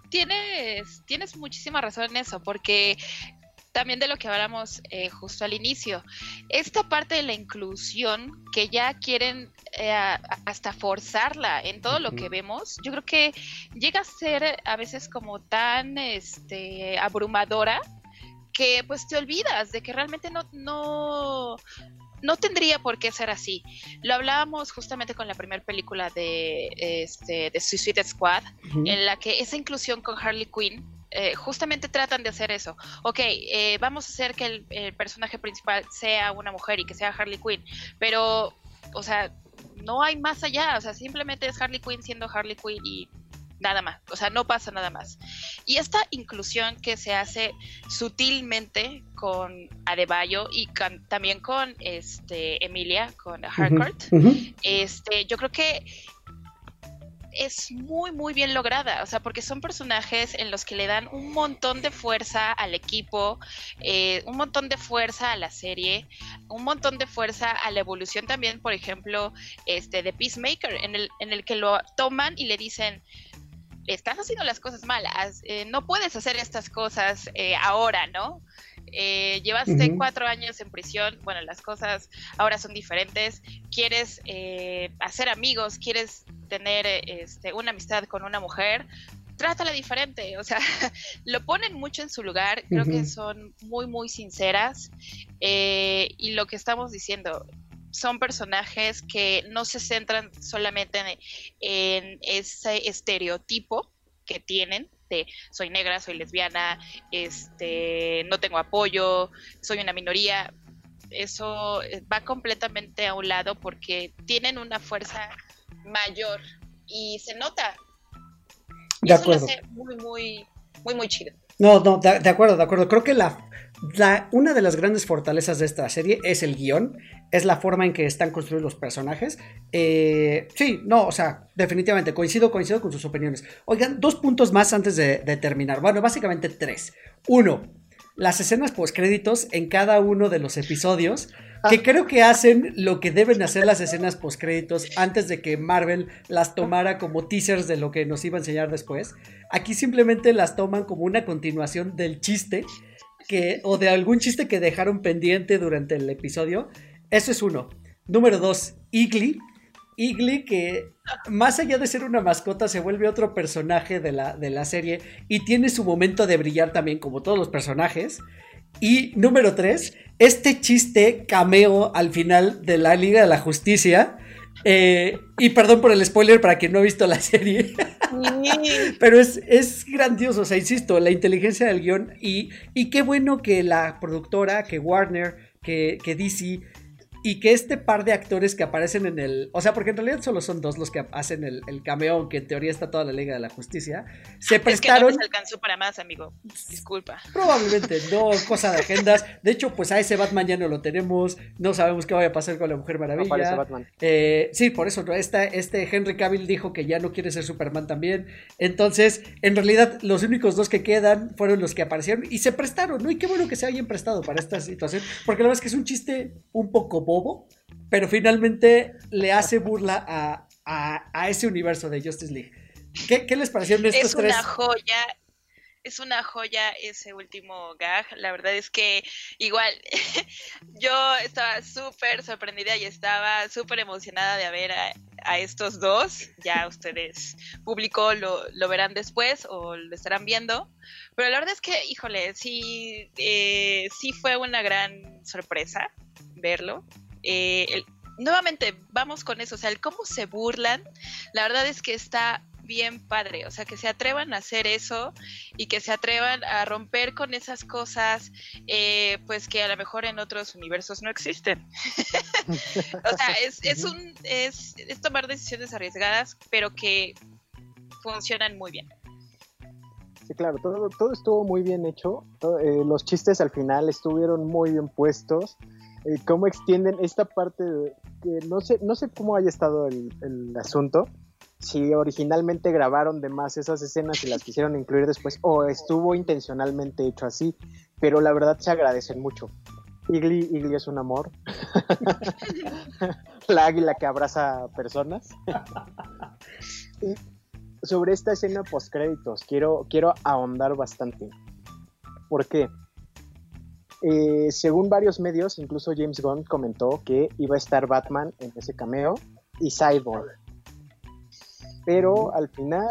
tienes, tienes muchísima razón en eso, porque también de lo que hablamos eh, justo al inicio, esta parte de la inclusión que ya quieren eh, hasta forzarla en todo lo que vemos, yo creo que llega a ser a veces como tan este, abrumadora que pues te olvidas de que realmente no, no, no tendría por qué ser así. Lo hablábamos justamente con la primera película de, este, de Suicide Squad, en la que esa inclusión con Harley Quinn eh, justamente tratan de hacer eso. Ok, eh, vamos a hacer que el, personaje principal sea una mujer y que sea Harley Quinn, pero, o sea, no hay más allá, o sea, simplemente es Harley Quinn siendo Harley Quinn y nada más, o sea, no pasa nada más. Y esta inclusión que se hace sutilmente con Adebayo y también con este Emilia, con Harcourt, este, yo creo que es muy, muy bien lograda, o sea, porque son personajes en los que le dan un montón de fuerza al equipo, eh, un montón de fuerza a la serie, un montón de fuerza a la evolución también, por ejemplo, este, de Peacemaker, en el, en el que lo toman y le dicen, estás haciendo las cosas malas, eh, no puedes hacer estas cosas eh, ahora, ¿no? Eh, llevaste cuatro años en prisión, bueno, las cosas ahora son diferentes, quieres hacer amigos, quieres tener este, una amistad con una mujer, trátala diferente, o sea, lo ponen mucho en su lugar, creo que son muy, muy sinceras y lo que estamos diciendo, son personajes que no se centran solamente en, ese estereotipo que tienen de soy negra, soy lesbiana, este, no tengo apoyo, soy una minoría. Eso va completamente a un lado porque tienen una fuerza mayor y se nota. De acuerdo. muy, muy, muy, muy chido. No, no, de, acuerdo, de acuerdo. Creo que la, una de las grandes fortalezas de esta serie es el guion, es la forma en que están construidos los personajes. Eh, sí, no, o sea, definitivamente coincido, coincido con sus opiniones. Oigan, dos puntos más antes de, de terminar. Bueno, básicamente tres. Uno, las escenas post créditos en cada uno de los episodios que creo que hacen lo que deben hacer las escenas postcréditos antes de que Marvel las tomara como teasers de lo que nos iba a enseñar después. Aquí simplemente las toman como una continuación del chiste que, o de algún chiste que dejaron pendiente durante el episodio. Eso es uno. Número dos, Igly. Igly que más allá de ser una mascota se vuelve otro personaje de la, de la serie y tiene su momento de brillar también como todos los personajes. Y número tres, este chiste cameo al final de la Liga de la Justicia. Eh, y perdón por el spoiler para quien no ha visto la serie. Pero es, es, grandioso, o sea, insisto, la inteligencia del guion. Y, y qué bueno que la productora, que Warner, que, que DC y que este par de actores que aparecen en el. O sea, porque en realidad solo son dos los que hacen el, cameo, aunque en teoría está toda la Liga de la Justicia. Se prestaron. Es que no alcanzó para más, amigo. Disculpa. Probablemente no, cosa de agendas. De hecho, pues a ese Batman ya no lo tenemos. No sabemos qué vaya a pasar con la Mujer Maravilla. Batman. Eh, sí, por eso, este Henry Cavill dijo que ya no quiere ser Superman también. Entonces, en realidad, los únicos dos que quedan fueron los que aparecieron y se prestaron, ¿no? Y qué bueno que se hayan prestado para esta situación. Porque la verdad es que es un chiste un poco pero finalmente le hace burla a, ese universo de Justice League. ¿Qué, les parecieron estos tres? Es una joya, es una joya ese último gag. La verdad es que igual yo estaba súper sorprendida y estaba súper emocionada de ver a, estos dos. Ya ustedes, público, lo, verán después o lo estarán viendo. Pero la verdad es que, híjole, sí, eh, sí fue una gran sorpresa verlo. Eh, nuevamente, vamos con eso, o sea, el cómo se burlan, la verdad es que está bien padre, o sea, que se atrevan a hacer eso y que se atrevan a romper con esas cosas, eh, pues que a lo mejor en otros universos no existen. o sea, es, un, es, tomar decisiones arriesgadas, pero que funcionan muy bien. Sí, claro, todo, todo estuvo muy bien hecho. Eh, los chistes al final estuvieron muy bien puestos. Eh, cómo extienden esta parte de, que no sé, no sé cómo haya estado el, el, asunto, si originalmente grabaron de más esas escenas y las quisieron incluir después, o estuvo intencionalmente hecho así, pero la verdad se agradecen mucho. Igly, Igly es un amor. la águila que abraza personas. y sobre esta escena post créditos, quiero, quiero ahondar bastante. ¿Por qué? Eh, según varios medios, incluso James Gunn comentó que iba a estar Batman en ese cameo y Cyborg. Pero al final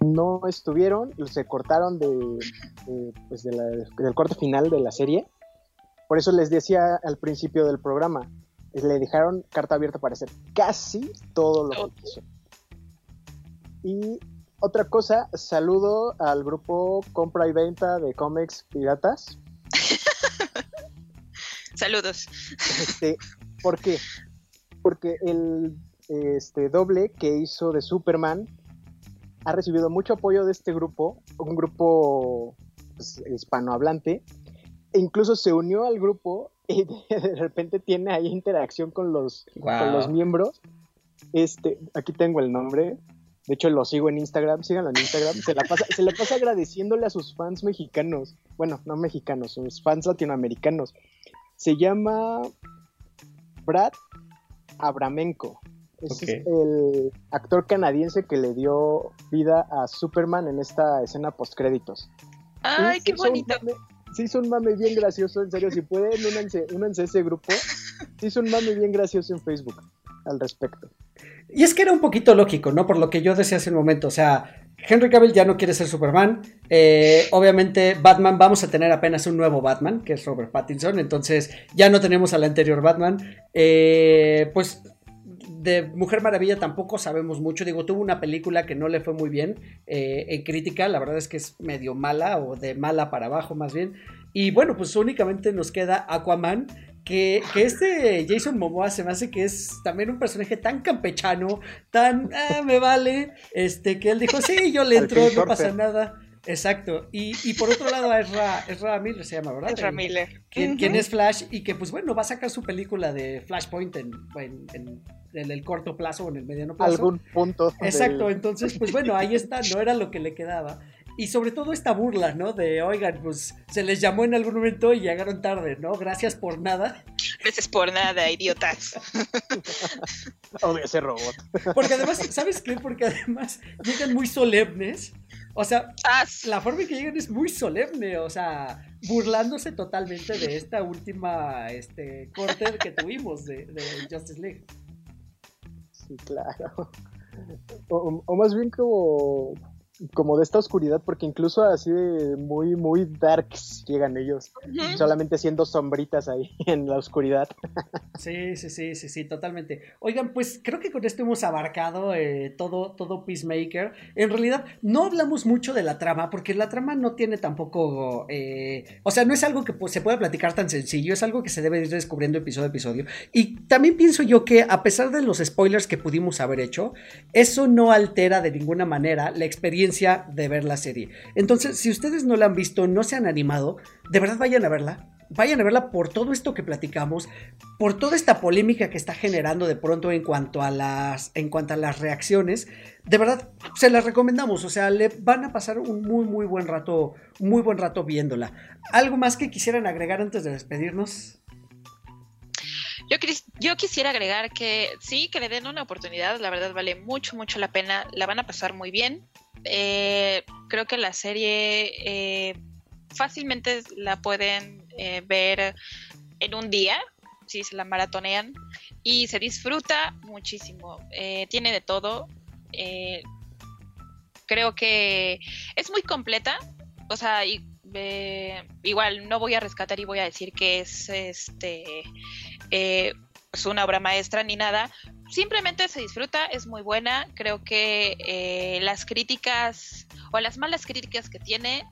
no estuvieron, se cortaron de, pues del corte final de la serie. Por eso les decía al principio del programa, le dejaron carta abierta para hacer casi todo lo que quiso. Y otra cosa, saludo al grupo compra y venta de cómics piratas Saludos. Este, ¿Por qué? Porque el este, doble que hizo de Superman ha recibido mucho apoyo de este grupo, un grupo pues, hispanohablante, e incluso se unió al grupo y de, repente tiene ahí interacción con los, con los miembros. Este, aquí tengo el nombre. De hecho, lo sigo en Instagram. Síganlo en Instagram. Se la pasa, se le pasa agradeciéndole a sus fans mexicanos. Bueno, no mexicanos, sus fans latinoamericanos. Se llama Brad Abramenko. Es el actor canadiense que le dio vida a Superman en esta escena post créditos. ¡Ay, qué bonito! sí hizo un mame bien gracioso, en serio, si pueden, únanse, únanse a ese grupo. Sí hizo un mame bien gracioso en Facebook al respecto. Y es que era un poquito lógico, ¿no? Por lo que yo decía hace un momento, o sea, Henry Cavill ya no quiere ser Superman. Eh, obviamente, Batman, vamos a tener apenas un nuevo Batman, que es Robert Pattinson. Entonces, ya no tenemos al anterior Batman. Eh, pues de Mujer Maravilla tampoco sabemos mucho. Digo, tuvo una película que no le fue muy bien eh, en crítica. La verdad es que es medio mala o de mala para abajo más bien. Y bueno, pues únicamente nos queda Aquaman. Que, que este Jason Momoa se me hace que es también un personaje tan campechano, tan, ah, me vale, este, que él dijo, sí, yo le entro, no pasa nada. Exacto. Y, por otro lado, Ezra, Ezra Miller se llama, ¿verdad? Ezra Miller. Quien, es Flash y que, pues bueno, va a sacar su película de Flashpoint en, en, el corto plazo o en el mediano plazo. Algún punto. Exacto. Entonces, pues bueno, ahí está, no era lo que le quedaba. Y sobre todo esta burla, ¿no? De, oigan, pues se les llamó en algún momento y llegaron tarde, ¿no? Gracias por nada. Gracias por nada, idiotas. Odio ese robot. Porque además, ¿sabes qué? Porque además llegan muy solemnes o sea, la forma en que llegan es muy solemne, o sea, burlándose totalmente de esta última este, corte que tuvimos de, Justice League. Sí, claro. o, más bien como como de esta oscuridad, porque incluso así de muy, muy darks llegan ellos, solamente siendo sombritas ahí en la oscuridad. Sí, sí, sí, sí, sí, totalmente. Oigan, pues creo que con esto hemos abarcado eh, todo, todo Peacemaker. En realidad, no hablamos mucho de la trama, porque la trama no tiene tampoco, eh, o sea, no es algo que pues, se pueda platicar tan sencillo, es algo que se debe ir descubriendo episodio a episodio. Y también pienso yo que, a pesar de los spoilers que pudimos haber hecho, eso no altera de ninguna manera la experiencia de ver la serie. Entonces, si ustedes no la han visto, no se han animado, de verdad vayan a verla. Vayan a verla por todo esto que platicamos, por toda esta polémica que está generando de pronto en cuanto a las, en cuanto a las reacciones. De verdad, se las recomendamos. O sea, le van a pasar un muy, muy buen rato, muy buen rato viéndola. ¿Algo más que quisieran agregar antes de despedirnos? Yo, quisiera agregar que sí, que le den una oportunidad, la verdad vale mucho, mucho la pena, la van a pasar muy bien. Eh, creo que la serie eh, fácilmente la pueden eh, ver en un día, si se la maratonean, y se disfruta muchísimo. tiene de todo. creo que es muy completa. O sea, igual no voy a rescatar y voy a decir que es este es una obra maestra ni nada, simplemente se disfruta, es muy buena. Creo que eh, las críticas o las malas críticas que tiene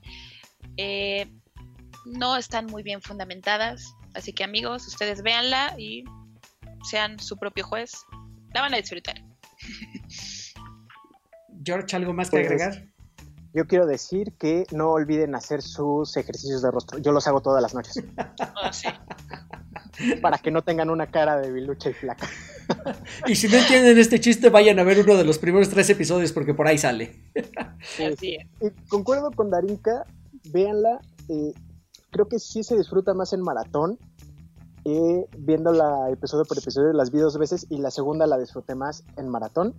eh, no están muy bien fundamentadas. Así que amigos, ustedes véanla y sean su propio juez. La van a disfrutar. George, ¿algo más que pues, agregar? Yo quiero decir que no olviden hacer sus ejercicios de rostro. Yo los hago todas las noches. Ah, sí. Para que no tengan una cara de bilucha y flaca. y si no entienden este chiste, vayan a ver uno de los primeros tres episodios porque por ahí sale. Así concuerdo con Darinka, véanla. Eh, creo que sí se disfruta más en maratón. Eh, viéndola episodio por episodio, las vi dos veces y la segunda la disfruté más en maratón.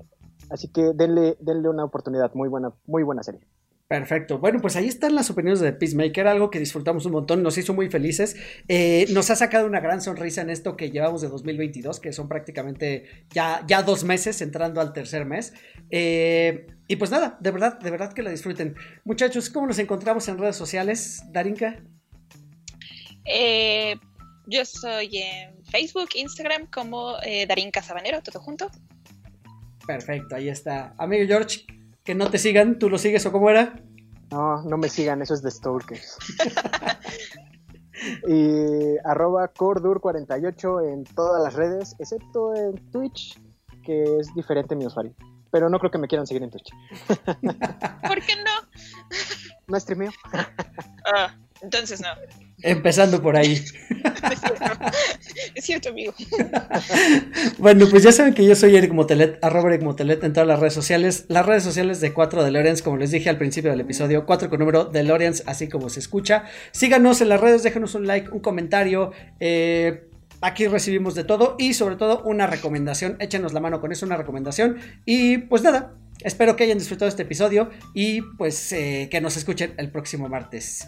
Así que denle, denle una oportunidad, muy buena, muy buena serie. Perfecto. Bueno, pues ahí están las opiniones de Peacemaker, algo que disfrutamos un montón, nos hizo muy felices. Eh, nos ha sacado una gran sonrisa en esto que llevamos de 2022, que son prácticamente ya, ya dos meses entrando al tercer mes. Eh, y pues nada, de verdad, de verdad que la disfruten. Muchachos, ¿cómo nos encontramos en redes sociales? Darinka. Eh, yo soy en Facebook, Instagram como Darinka Sabanero, todo junto. Perfecto, ahí está. Amigo George, que no te sigan, ¿tú lo sigues o cómo era? No, no me sigan, eso es de Stalkers. y arroba Cordur48 en todas las redes, excepto en Twitch, que es diferente mi usuario. pero no creo que me quieran seguir en Twitch. ¿Por qué no? No streameo. Ah, entonces no. Empezando por ahí. Es cierto, es cierto amigo. Bueno, pues ya saben que yo soy Eric Motelet, arroba Eric Motelet en todas las redes sociales. Las redes sociales de 4 DeLoreans, como les dije al principio del episodio, 4 con número DeLoreans, así como se escucha. Síganos en las redes, déjenos un like, un comentario. Eh, aquí recibimos de todo y sobre todo una recomendación. Échenos la mano con eso, una recomendación. Y pues nada, espero que hayan disfrutado este episodio y pues eh, que nos escuchen el próximo martes.